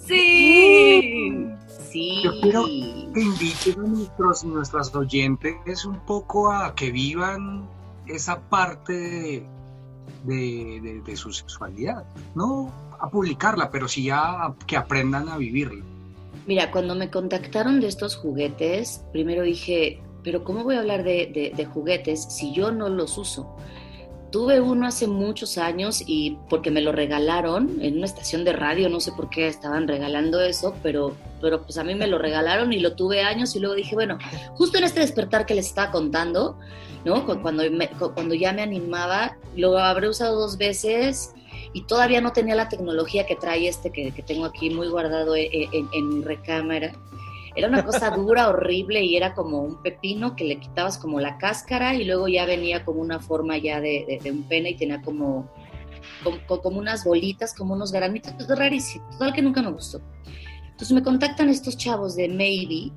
Sí. Sí. Yo quiero- Que inviten a nuestros nuestras oyentes un poco a que vivan esa parte de, de- de- de su sexualidad, no a publicarla, pero sí a que aprendan a vivirla. Mira, cuando me contactaron de estos juguetes, primero dije, pero ¿cómo voy a hablar de, de juguetes si yo no los uso? Tuve uno hace muchos años y porque me lo regalaron en una estación de radio, no sé por qué estaban regalando eso, pero, pero pues a mí me lo regalaron y lo tuve años y luego dije, bueno, justo en este despertar que les estaba contando, ¿no? Cuando, cuando ya me animaba, lo habré usado dos veces y todavía no tenía la tecnología que trae este que, tengo aquí muy guardado en, en mi recámara. Era una cosa dura, horrible y era como un pepino que le quitabas como la cáscara y luego ya venía como una forma ya de, un pene y tenía como, como, unas bolitas, como unos granitos, es rarísimo, total que nunca me gustó. Entonces me contactan estos chavos de Maybe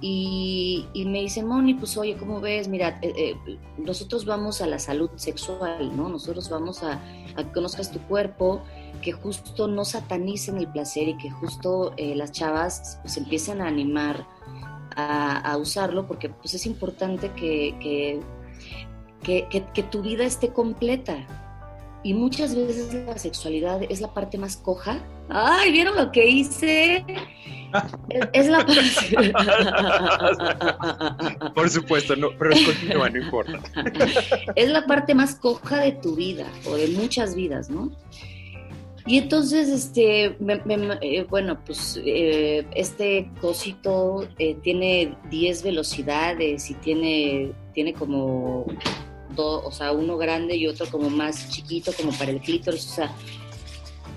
y, me dicen, Moni, pues oye, ¿cómo ves? Mira, eh, eh, nosotros vamos a la salud sexual, ¿no? Nosotros vamos a, a que conozcas tu cuerpo que justo no satanicen el placer y que justo eh, las chavas pues empiecen a animar a, usarlo porque pues es importante que, que, que, tu vida esté completa. Y muchas veces la sexualidad es la parte más coja. ¡Ay, vieron lo que hice! Es, la parte... Por supuesto, no, pero continúa, no importa. Es la parte más coja de tu vida o de muchas vidas, ¿no? Y entonces, este, eh, bueno, pues eh, este cosito eh, tiene 10 velocidades y tiene, tiene como o sea, uno grande y otro como más chiquito, como para el clítoris, o sea.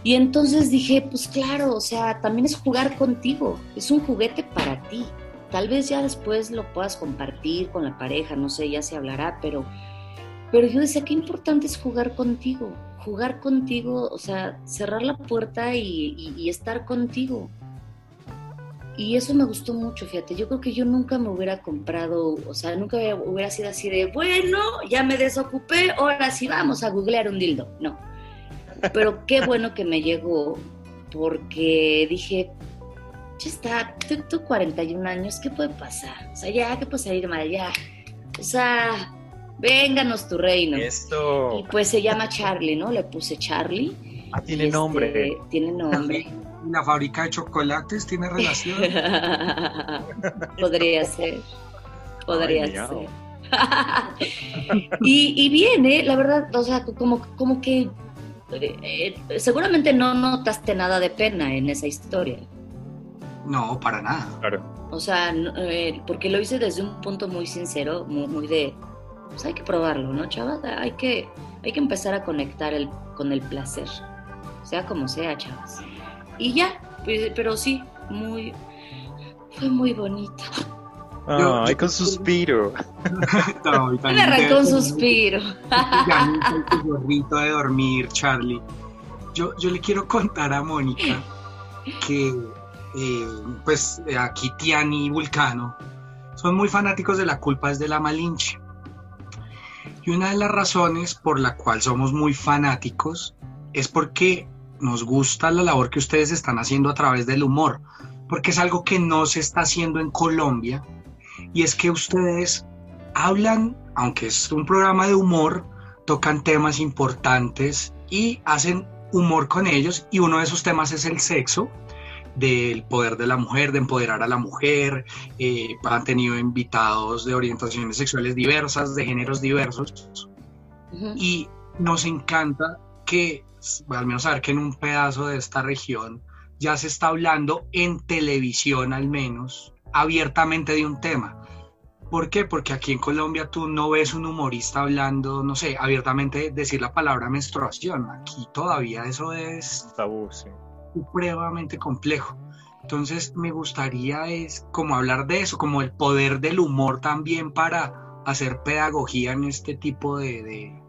Y entonces dije, pues claro, o sea, también es jugar contigo, es un juguete para ti. Tal vez ya después lo puedas compartir con la pareja, no sé, ya se hablará, pero, pero yo decía, qué importante es jugar contigo, jugar contigo, o sea, cerrar la puerta y, estar contigo. Y eso me gustó mucho, fíjate. Yo creo que yo nunca me hubiera comprado, o sea, nunca hubiera sido así de, bueno, ya me desocupé, ahora sí vamos a googlear un dildo. No. Pero qué bueno que me llegó, porque dije, ya está, tú, 41 años, ¿qué puede pasar? O sea, ya, ¿qué puede salir mal? Ya. O sea, vénganos tu reino. Esto. Y pues se llama Charlie, ¿no? Le puse Charlie. Ah, tiene nombre. Este, tiene nombre. ¿La fábrica de chocolates tiene relación? Podría ser. Podría ser. y, viene, la verdad, o sea, como, como que eh, seguramente no notaste nada de pena en esa historia. No, para nada. Claro. O sea, eh, porque lo hice desde un punto muy sincero, muy de, pues hay que probarlo, ¿no, chavas? Hay que, hay que empezar a conectar el, con el placer, sea como sea, chavas. Y ya, pues, pero sí, muy, fue muy bonito. Ay, con suspiro. no, Me arrancó un suspiro. ya el gorrito de dormir, Charlie. Yo, yo le quiero contar a Mónica que, eh, pues, aquí Tiani y Vulcano son muy fanáticos de la culpa es de la Malinche. Y una de las razones por la cual somos muy fanáticos es porque nos gusta la labor que ustedes están haciendo a través del humor, porque es algo que no se está haciendo en Colombia, y es que ustedes hablan, aunque es un programa de humor, tocan temas importantes y hacen humor con ellos, y uno de esos temas es el sexo, del poder de la mujer, de empoderar a la mujer. Eh, han tenido invitados de orientaciones sexuales diversas, de géneros diversos. Y nos encanta que, al menos saber que en un pedazo de esta región ya se está hablando en televisión al menos, abiertamente de un tema. ¿Por qué? Porque aquí en Colombia tú no ves un humorista hablando, no sé, abiertamente decir la palabra menstruación. Aquí todavía eso es tabú, sí supremamente complejo. Entonces me gustaría es como hablar de eso, como el poder del humor también para hacer pedagogía en este tipo de,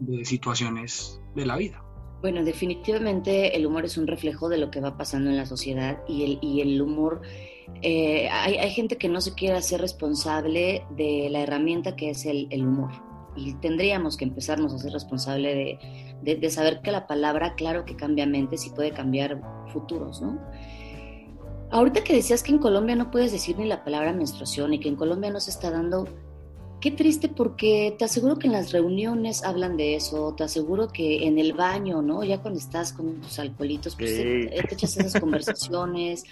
de, situaciones de la vida. Bueno, definitivamente el humor es un reflejo de lo que va pasando en la sociedad y el, y el humor, eh, hay, hay, gente que no se quiere hacer responsable de la herramienta que es el, el humor y tendríamos que empezarnos a ser responsable de, de, saber que la palabra, claro que cambia mentes y puede cambiar futuros, ¿no? Ahorita que decías que en Colombia no puedes decir ni la palabra menstruación y que en Colombia no se está dando, qué triste porque te aseguro que en las reuniones hablan de eso, te aseguro que en el baño, ¿no? Ya cuando estás con tus alcoholitos, pues te, echas esas conversaciones.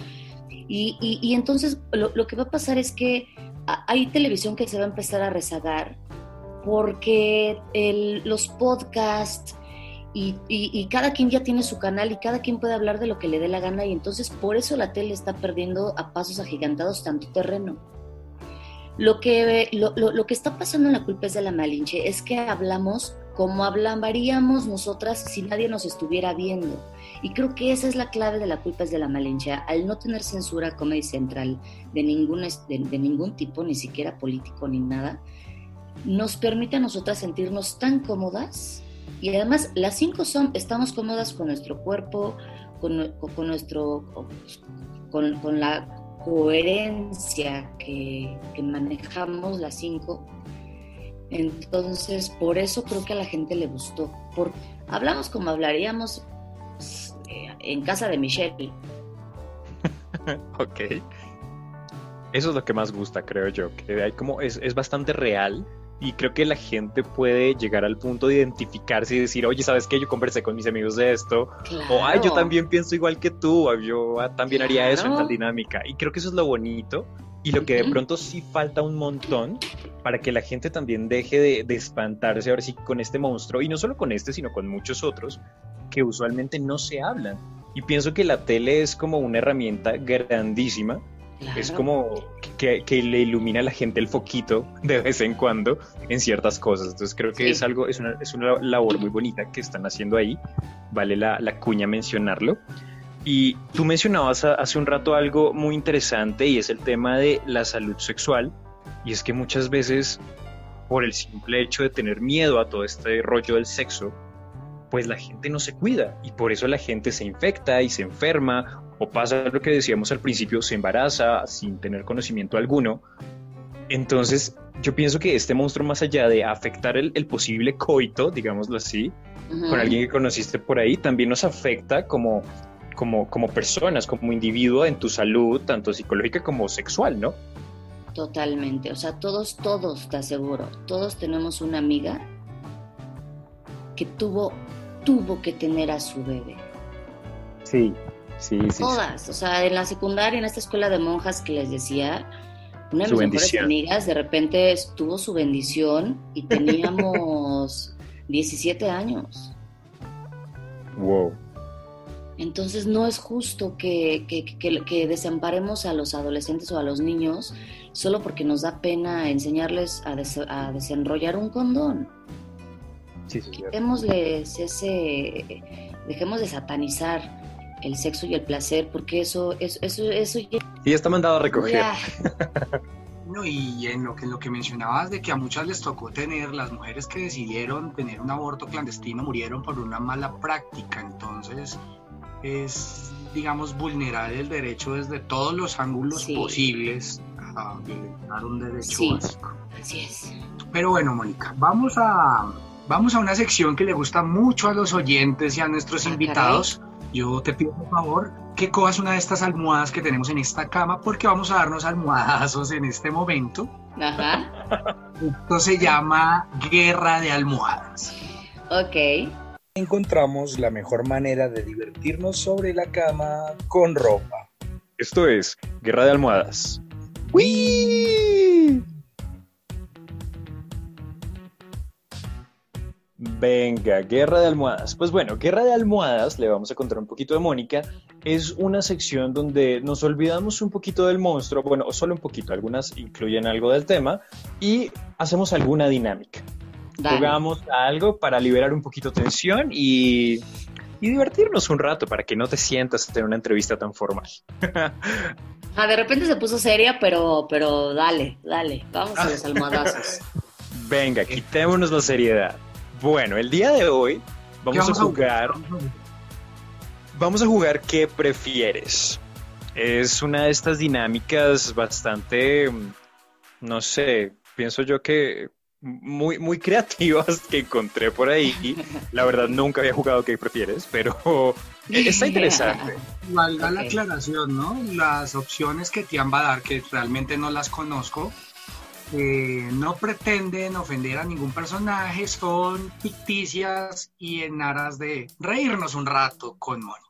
Y, y, y entonces lo, lo, que va a pasar es que hay televisión que se va a empezar a rezagar porque los podcasts y, cada quien ya tiene su canal y cada quien puede hablar de lo que le dé la gana y entonces por eso la tele está perdiendo a pasos agigantados tanto terreno. Lo que, lo, que está pasando en la culpa es de la Malinche es que hablamos como hablaríamos nosotras si nadie nos estuviera viendo. Y creo que esa es la clave de la culpa es de la Malinche. Al no tener censura Comedy Central de ningún, de ningún tipo, ni siquiera político ni nada, nos permite a nosotras sentirnos tan cómodas y además las cinco son, estamos cómodas con nuestro cuerpo, con, con nuestro, con, con, la coherencia que, manejamos las cinco. Entonces, por eso creo que a la gente le gustó. Por, hablamos como hablaríamos eh, en casa de Michelle. ok. Eso es lo que más gusta, creo yo, que hay como es, es bastante real y creo que la gente puede llegar al punto de identificarse y decir, oye, ¿sabes qué? Yo conversé con mis amigos de esto. O, ay, yo también pienso igual que tú. Yo ah, también haría eso en tal dinámica. Y creo que eso es lo bonito. Y lo que de pronto sí falta un montón para que la gente también deje de, de espantarse ahora sí con este monstruo. Y no solo con este, sino con muchos otros que usualmente no se hablan. Y pienso que la tele es como una herramienta grandísima es como que, le ilumina a la gente el foquito de vez en cuando en ciertas cosas. Entonces creo que es algo, es una, es una, labor muy bonita que están haciendo ahí. Vale la, la cuña mencionarlo. Y tú mencionabas hace un rato algo muy interesante y es el tema de la salud sexual. Y es que muchas veces, por el simple hecho de tener miedo a todo este rollo del sexo, pues la gente no se cuida y por eso la gente se infecta y se enferma o pasa lo que decíamos al principio, se embaraza sin tener conocimiento alguno. Entonces, yo pienso que este monstruo, más allá de afectar el, posible coito, digámoslo así, con alguien que conociste por ahí, también nos afecta como, como, como personas, como individuo en tu salud, tanto psicológica como sexual, ¿no? Totalmente, o sea, todos, todos, te aseguro, todos tenemos una amiga que tuvo tuvo que tener a su bebé. Sí, sí, sí. Todas, o sea, en la secundaria, en esta escuela de monjas que les decía, una de mis mejores amigas de repente tuvo su bendición y teníamos 17 años. Wow. Entonces no es justo que, que, que, desamparemos a los adolescentes o a los niños solo porque nos da pena enseñarles a, a desenrollar un condón. Sí, ese, dejemos de satanizar el sexo y el placer, porque eso, eso, eso, eso ya... Y está mandado a recoger. No, y en lo que, lo que mencionabas de que a muchas les tocó tener, las mujeres que decidieron tener un aborto clandestino murieron por una mala práctica, entonces es, digamos, vulnerar el derecho desde todos los ángulos posibles a violentar un derecho básico. Así es. Pero bueno, Mónica, vamos a, Vamos a una sección que le gusta mucho a los oyentes y a nuestros ah, invitados. Yo te pido por favor que cojas una de estas almohadas que tenemos en esta cama porque vamos a darnos almohadazos en este momento. Ajá. Esto se llama Guerra de Almohadas. Ok. Encontramos la mejor manera de divertirnos sobre la cama con ropa. Esto es Guerra de Almohadas. ¡Wii! Venga, Guerra de Almohadas. Pues bueno, Guerra de Almohadas, le vamos a contar un poquito de Mónica, es una sección donde nos olvidamos un poquito del monstruo, bueno, solo un poquito, algunas incluyen algo del tema, y hacemos alguna dinámica. Jugamos a algo para liberar un poquito tensión y, y divertirnos un rato para que no te sientas en una entrevista tan formal. ah, de repente se puso seria, pero, pero dale, dale, vamos a los almohadazos. Venga, quitémonos la seriedad. Bueno, el día de hoy vamos, a jugar. Vamos a jugar qué prefieres. Es una de estas dinámicas bastante, no sé, pienso yo que muy, muy creativas que encontré por ahí. La verdad, nunca había jugado qué prefieres, pero está interesante. Valga la aclaración, ¿no? Las opciones que Tian va a dar, que realmente no las conozco, no pretenden ofender a ningún personaje, son ficticias y en aras de reírnos un rato con Mónica.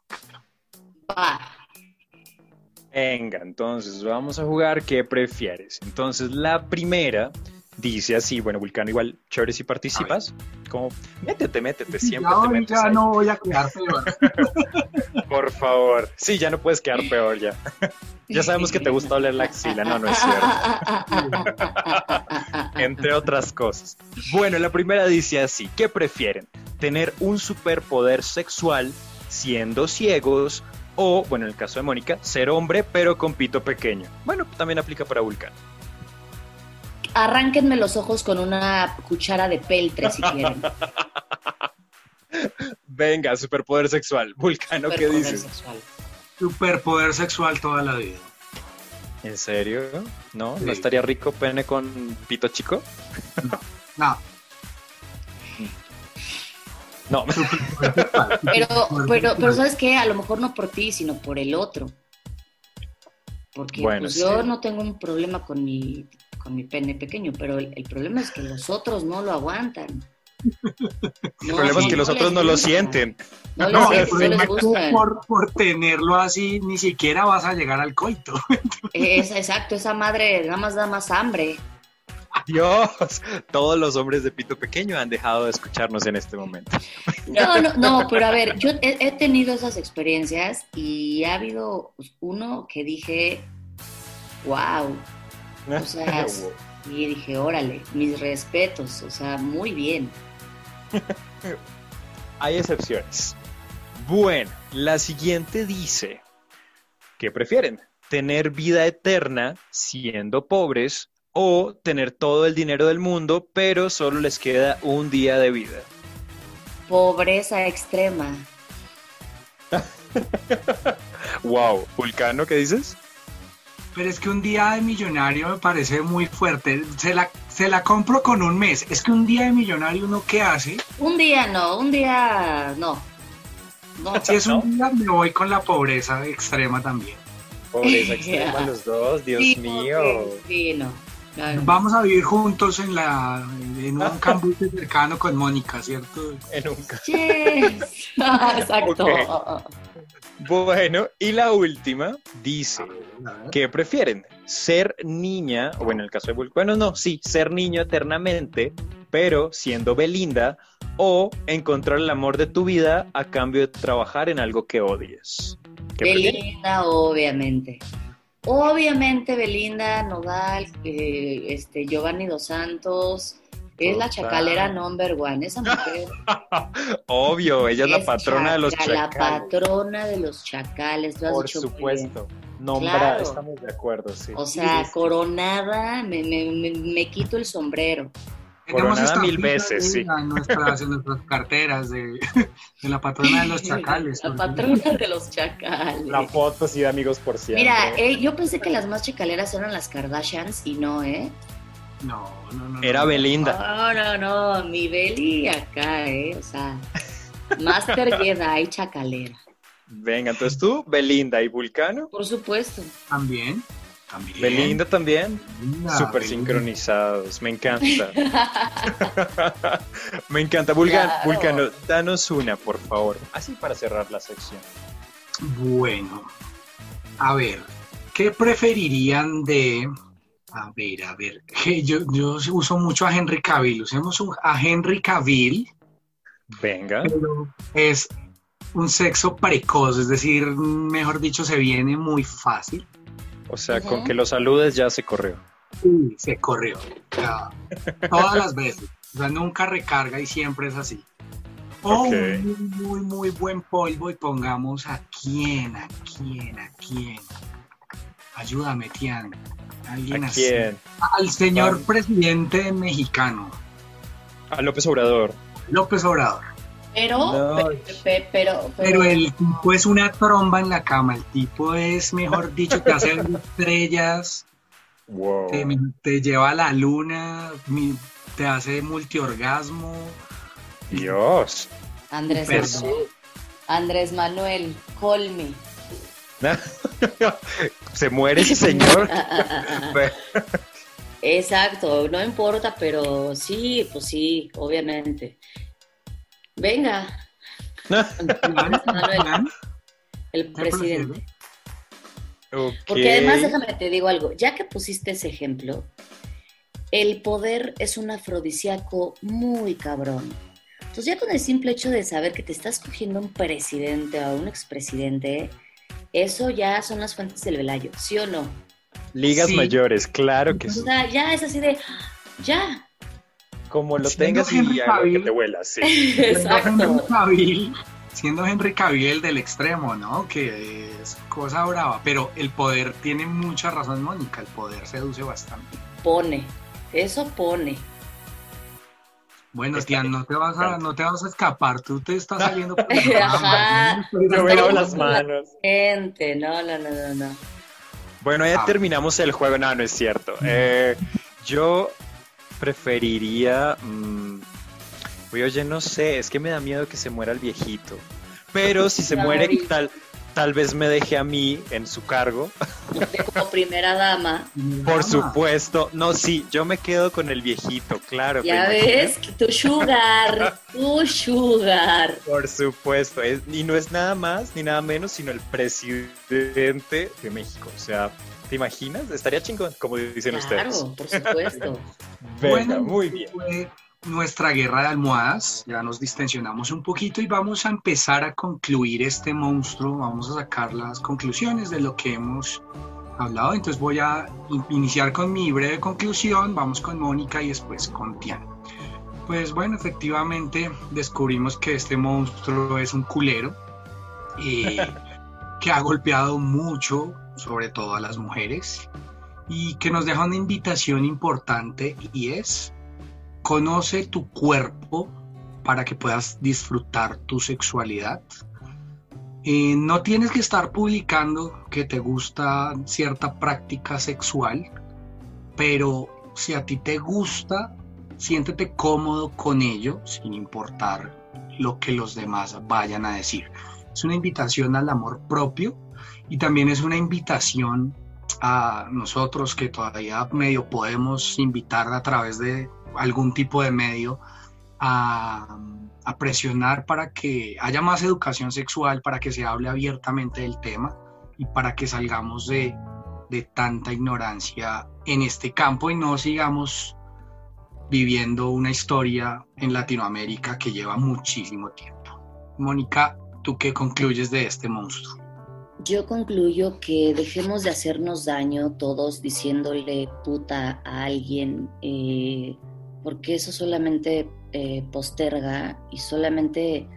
Venga, entonces vamos a jugar ¿qué prefieres? Entonces la primera dice así, bueno, Vulcano, igual chévere si participas, como métete, métete, siempre ya, te metes ya ahí. no voy a quedar peor. Por favor. Sí, ya no puedes quedar peor ya. Ya sabemos que te gusta oler la axila, no, no es cierto. Entre otras cosas. Bueno, la primera dice así, ¿qué prefieren? ¿Tener un superpoder sexual siendo ciegos o, bueno, en el caso de Mónica, ser hombre pero con pito pequeño? Bueno, también aplica para Vulcano. Arránquenme los ojos con una cuchara de peltre si quieren. Venga, superpoder sexual. Vulcano, ¿qué Superpoder dices? sexual. Superpoder sexual toda la vida. ¿En serio? ¿No? Sí. ¿No estaría rico pene con pito chico? No, No. superpoder sexual. Pero, pero, pero. ¿sabes qué? A lo mejor no por ti, sino por el otro. Porque Bueno, pues, sí. yo no tengo un problema con mi, con mi pene pequeño, pero el, el problema es que los otros no lo aguantan. El problema es que los otros no lo sienten. No, No, les, el problema es que gusta. por, por tenerlo así ni siquiera vas a llegar al coito. Es, exacto, esa madre nada más da más hambre. Dios, todos los hombres de pito pequeño han dejado de escucharnos en este momento. No, no, no, pero a ver, yo he, he tenido esas experiencias y ha habido uno que dije, wow, O sea, y dije, órale, mis respetos, o sea, muy bien. Hay excepciones. Bueno, la siguiente dice, ¿qué prefieren? ¿Tener vida eterna siendo pobres o tener todo el dinero del mundo pero solo les queda un día de vida? Pobreza extrema. Wow, Vulcano, ¿qué dices? Pero es que un día de millonario me parece muy fuerte. Se la, se la compro con un mes. Es que un día de millonario uno qué hace. Un día no, un día no. No, Si es un día me voy con la pobreza extrema también. Pobreza extrema los dos, Dios sí, mío. Sí, no. No, no. Vamos a vivir juntos en la en un cambuche cercano con Mónica, ¿cierto? En un Yes. Exacto. Bueno, y la última dice, ¿qué prefieren? ¿Ser niña, o bueno, en el caso de Vulcano, no, sí, ser niño eternamente, pero siendo Belinda, o encontrar el amor de tu vida a cambio de trabajar en algo que odies? Belinda, obviamente. Obviamente Belinda Nodal, eh, este, Giovanni Dos Santos, es la chacalera number one. Esa mujer Obvio, ella es la es patrona de los chaca- La chacales. patrona de los chacales, lo has Por dicho muy supuesto. bien. Nombrada, Claro. estamos de acuerdo, sí. O sea, Sí, sí. coronada, me, me, me, me quito el sombrero. Tenemos Coronada mil veces, sí. En nuestras, en nuestras carteras de, de la patrona de los chacales. La patrona de los chacales. La foto sí de amigos por siempre. Mira, eh, yo pensé que las más chacaleras eran las Kardashians y no, ¿eh? No, no, no. Era no. Belinda. No, no, no, mi Beli acá, ¿eh? O sea, Master Jedi chacalera. Venga, entonces tú, Belinda y Vulcano. Por supuesto. También. También. Belinda también. Belinda, Súper Belinda. sincronizados, me encanta. me encanta. Vulcan- Claro. Vulcano, danos una, por favor. Así para cerrar la sección. Bueno, a ver, ¿qué preferirían de... A ver, a ver, yo, yo uso mucho a Henry Cavill, usemos un- a Henry Cavill, Venga. pero es un sexo precoz, es decir, mejor dicho, se viene muy fácil O sea, con que lo saludes ya se corrió. y se corrió. Todas las veces, o sea, nunca recarga y siempre es así. O Ok. un muy, muy, muy buen polvo y pongamos a quién, a quién, a quién. Ayúdame, Tian. Alguien ¿A así. quién? Al señor Ah. presidente mexicano, A López Obrador. López Obrador. Pero, No. pe- pe- pero, Pero el tipo es una tromba en la cama. El tipo es, mejor dicho, te hace estrellas, Wow. te, te lleva a la luna, te hace multiorgasmo. Dios. Andrés. Andrés Manuel, call me. se muere ese señor. Exacto, no importa, pero sí, pues sí, obviamente. Venga, Manuel, el presidente. Porque además, déjame te digo algo, ya que pusiste ese ejemplo, el poder es un afrodisíaco muy cabrón. Entonces ya con el simple hecho de saber que te estás cogiendo un presidente o un expresidente, eso ya son las fuentes del velayo, ¿sí o no? Ligas mayores, claro que sí. O sea, ya es así de, ya. Como lo tengas y que te vuelas, sí. Exacto. siendo Henry Cavill del extremo, ¿no? Que es cosa brava, pero el poder tiene mucha razón, Mónica, el poder seduce bastante. Pone, eso pone. Bueno, tía, no te vas a, no te vas a escapar, tú te estás saliendo por Ajá, lavo las manos. Gente, no, no, no, no, no. Bueno, ya ah. terminamos el juego, no, no es cierto. Eh, yo preferiría... Mmm, oye, no sé, es que me da miedo que se muera el viejito. Pero si se muere, tal, tal vez me deje a mí en su cargo. Como primera dama. Por supuesto. No, sí, yo me quedo con el viejito, claro. Ya ves, tu sugar, tu sugar. Por supuesto. y no es nada más ni nada menos, sino el presidente de México. O sea, ¿te imaginas? Estaría chingón, como dicen ustedes. Claro, por supuesto. Venga, muy bien nuestra guerra de almohadas, ya nos distensionamos un poquito y vamos a empezar a concluir este monstruo, vamos a sacar las conclusiones de lo que hemos hablado, entonces voy a iniciar con mi breve conclusión, vamos con Mónica y después con Tiana. Pues bueno, efectivamente descubrimos que este monstruo es un culero y que ha golpeado mucho, sobre todo a las mujeres, y que nos deja una invitación importante y es Conoce tu cuerpo para que puedas disfrutar tu sexualidad. Eh, no tienes que estar publicando que te gusta cierta práctica sexual, pero si a ti te gusta, siéntete cómodo con ello, sin importar lo que los demás vayan a decir. Es una invitación al amor propio y también es una invitación a nosotros que todavía medio podemos invitar a través de algún tipo de medio a, presionar para que haya más educación sexual, para que se hable abiertamente del tema y para que salgamos de, de tanta ignorancia en este campo y no sigamos viviendo una historia en Latinoamérica que lleva muchísimo tiempo. Mónica, ¿tú qué concluyes de este monstruo? Yo concluyo que dejemos de hacernos daño todos diciéndole puta a alguien. Eh, porque eso solamente eh, posterga y solamente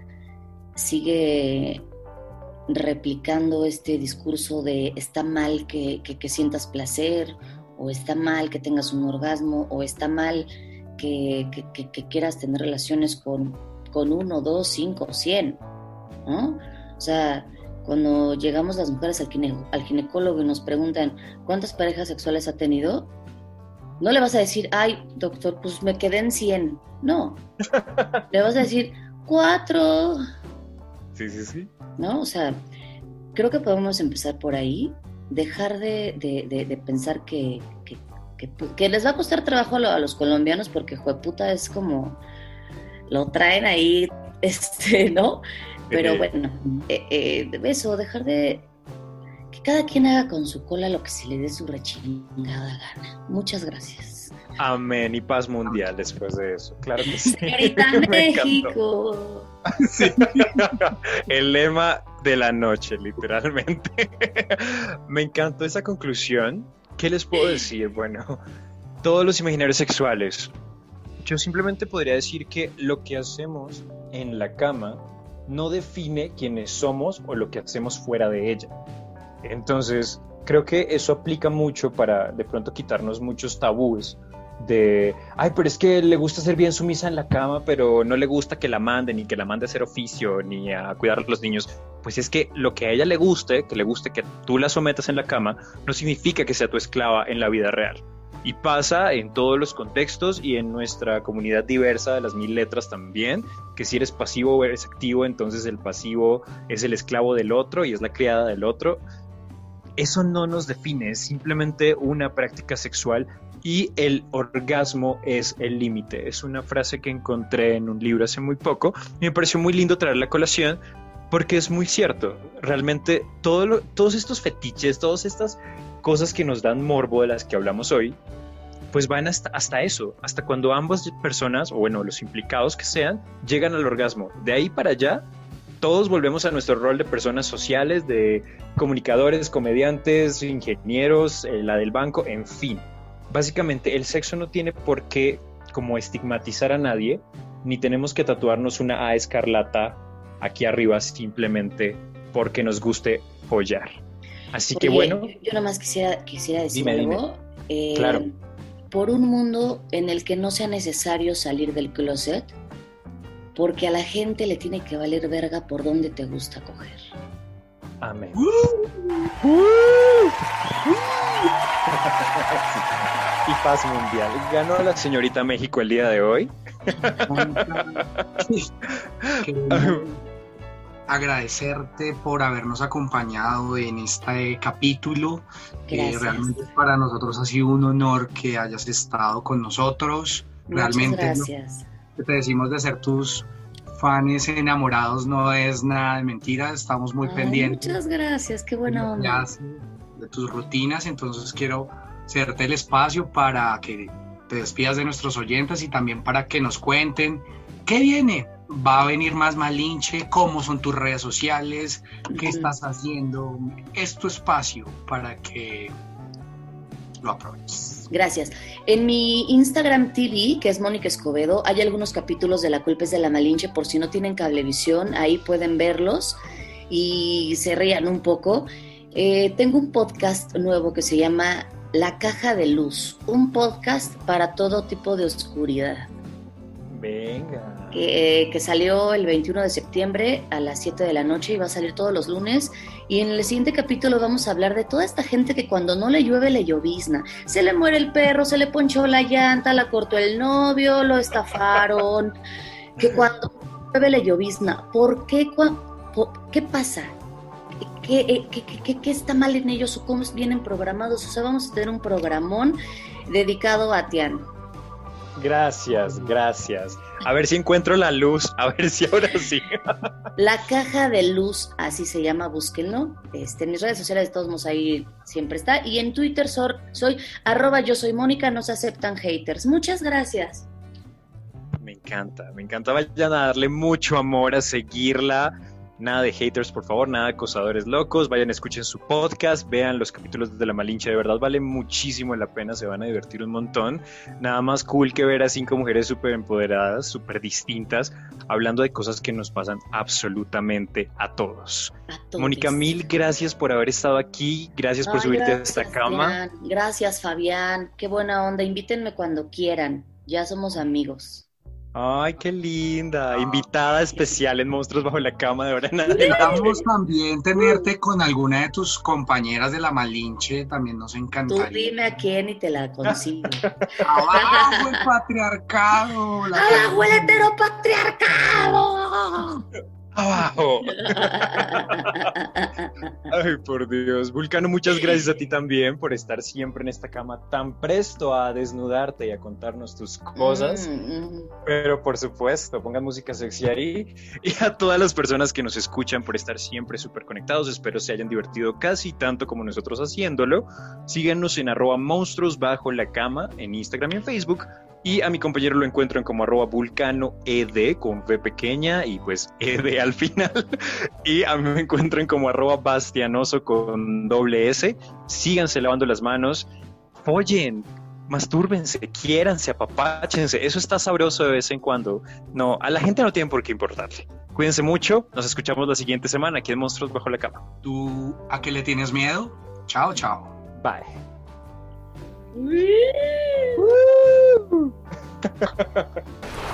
sigue replicando este discurso de está mal que, sientas placer, o está mal que tengas un orgasmo, o está mal que, quieras tener relaciones con, con uno, dos, cinco, cien, ¿no? O sea, cuando llegamos las mujeres al, al ginecólogo y nos preguntan cuántas parejas sexuales ha tenido, no le vas a decir, ay, doctor, pues me quedé en 100. No. le vas a decir, cuatro. Sí, sí, sí. ¿No? O sea, creo que podemos empezar por ahí, dejar de, de, pensar que, que, les va a costar trabajo a, los colombianos porque jueputa es como, lo traen ahí, este, ¿no? Pero bueno, eh, eh, eso, dejar de, cada quien haga con su cola lo que se le dé su rechingada gana. Muchas gracias. Amén y paz mundial después de eso. Claro que sí. México. El lema de la noche, literalmente. Me encantó esa conclusión. ¿Qué les puedo decir? Bueno, todos los imaginarios sexuales. Yo simplemente podría decir que lo que hacemos en la cama no define quiénes somos o lo que hacemos fuera de ella. Entonces, creo que eso aplica mucho para de pronto quitarnos muchos tabúes de, ay, pero es que le gusta hacer bien su misa en la cama, pero no le gusta que la mande, ni que la mande a hacer oficio, ni a cuidar a los niños. Pues es que lo que a ella le guste, que le guste que tú la sometas en la cama, no significa que sea tu esclava en la vida real. Y pasa en todos los contextos y en nuestra comunidad diversa de las mil letras también, que si eres pasivo o eres activo, entonces el pasivo es el esclavo del otro y es la criada del otro eso no nos define, es simplemente una práctica sexual y el orgasmo es el límite. Es una frase que encontré en un libro hace muy poco y me pareció muy lindo traer la colación Porque es muy cierto, realmente todo todos estos fetiches, todas estas cosas que nos dan morbo de las que hablamos hoy, pues van hasta, hasta eso, hasta cuando ambas personas, o bueno, los implicados que sean, llegan al orgasmo. De ahí para allá, todos volvemos a nuestro rol de personas sociales, de comunicadores, comediantes, ingenieros, eh, la del banco, en fin. Básicamente, el sexo no tiene por qué como estigmatizar a nadie, ni tenemos que tatuarnos una A escarlata aquí arriba simplemente porque nos guste follar. Así que bueno, Yo, yo nomás quisiera, quisiera decir Dime, dime. algo. Eh, Claro. Por un mundo en el que no sea necesario salir del closet, porque a la gente le tiene que valer verga por dónde te gusta coger. amén. y paz mundial. Ganó la señorita México el día de hoy. Agradecerte por habernos acompañado en este capítulo. que Gracias. realmente para nosotros ha sido un honor que hayas estado con nosotros. Realmente Muchas lo gracias. Que te decimos de ser tus fans enamorados no es nada de mentira, estamos muy Ay, pendientes Muchas gracias, qué buena onda. de tus rutinas, entonces quiero hacerte el espacio para que te despidas de nuestros oyentes y también para que nos cuenten qué viene. Va a venir más Malinche, cómo son tus redes sociales, qué estás haciendo. Es tu espacio para que lo aproveches. Gracias. En mi Instagram TV, que es Mónica Escobedo, hay algunos capítulos de La culpa es de la Malinche, por si no tienen cablevisión, ahí pueden verlos y se rían un poco. Eh, tengo un podcast nuevo que se llama La Caja de Luz, un podcast para todo tipo de oscuridad, Venga. Eh, que salió el 21 de septiembre a las 7 de la noche y va a salir todos los lunes. Y en el siguiente capítulo vamos a hablar de toda esta gente que cuando no le llueve le llovizna. Se le muere el perro, se le ponchó la llanta, la cortó el novio, lo estafaron. que cuando llueve le llovizna. ¿Por qué? ¿Qué pasa? ¿Qué, eh, qué- qué- qué- qué está mal en ellos o cómo vienen programados? O sea, vamos a tener un programón dedicado a Tian. Gracias, gracias. A ver si encuentro la luz, a ver si ahora sí. La caja de luz, así se llama, búsquenlo. Este, en mis redes sociales de todos modos ahí siempre está. Y en Twitter soy, soy arroba yo soy Mónica, no se aceptan haters. Muchas gracias. Me encanta, me encanta. Vayan a darle mucho amor a seguirla. Nada de haters, por favor, nada de acosadores locos. Vayan, escuchen su podcast, vean los capítulos de La Malinche. De verdad, vale muchísimo la pena, se van a divertir un montón. Nada más cool que ver a cinco mujeres súper empoderadas, súper distintas, hablando de cosas que nos pasan absolutamente a todos. Mónica, mil gracias por haber estado aquí. Gracias por subirte a esta cama. Fabián. Gracias, Fabián. Qué buena onda. Invítenme cuando quieran. Ya somos amigos. Ay, qué linda. Invitada especial en Monstruos Bajo la Cama de ahora en. Esperamos también tenerte con alguna de tus compañeras de la Malinche, también nos Tú encantaría. dime a quién y te la consigo. ¡Abajo el patriarcado! La ¡Abajo el heteropatriarcado! Abajo. Ay, por Dios. Vulcano, muchas gracias a ti también por estar siempre en esta cama tan presto a desnudarte y a contarnos tus cosas. Mm, mm. Pero por supuesto, pongan música sexy ahí. Y a todas las personas que nos escuchan por estar siempre súper conectados. Espero se hayan divertido casi tanto como nosotros haciéndolo. Síganos en arroba monstruos bajo la cama en Instagram y en Facebook. Y a mi compañero lo encuentran como arroba vulcano ed con V pequeña y pues ed al final. Y a mí me encuentran como arroba bastianoso con doble S. Síganse lavando las manos. Follen, mastúrbense, quiéranse, apapáchense. Eso está sabroso de vez en cuando. No, a la gente no tiene por qué importarle. Cuídense mucho. Nos escuchamos la siguiente semana aquí en Monstruos Bajo la Cama. ¿Tú a qué le tienes miedo? Chao, chao. Bye. Woo! Woo!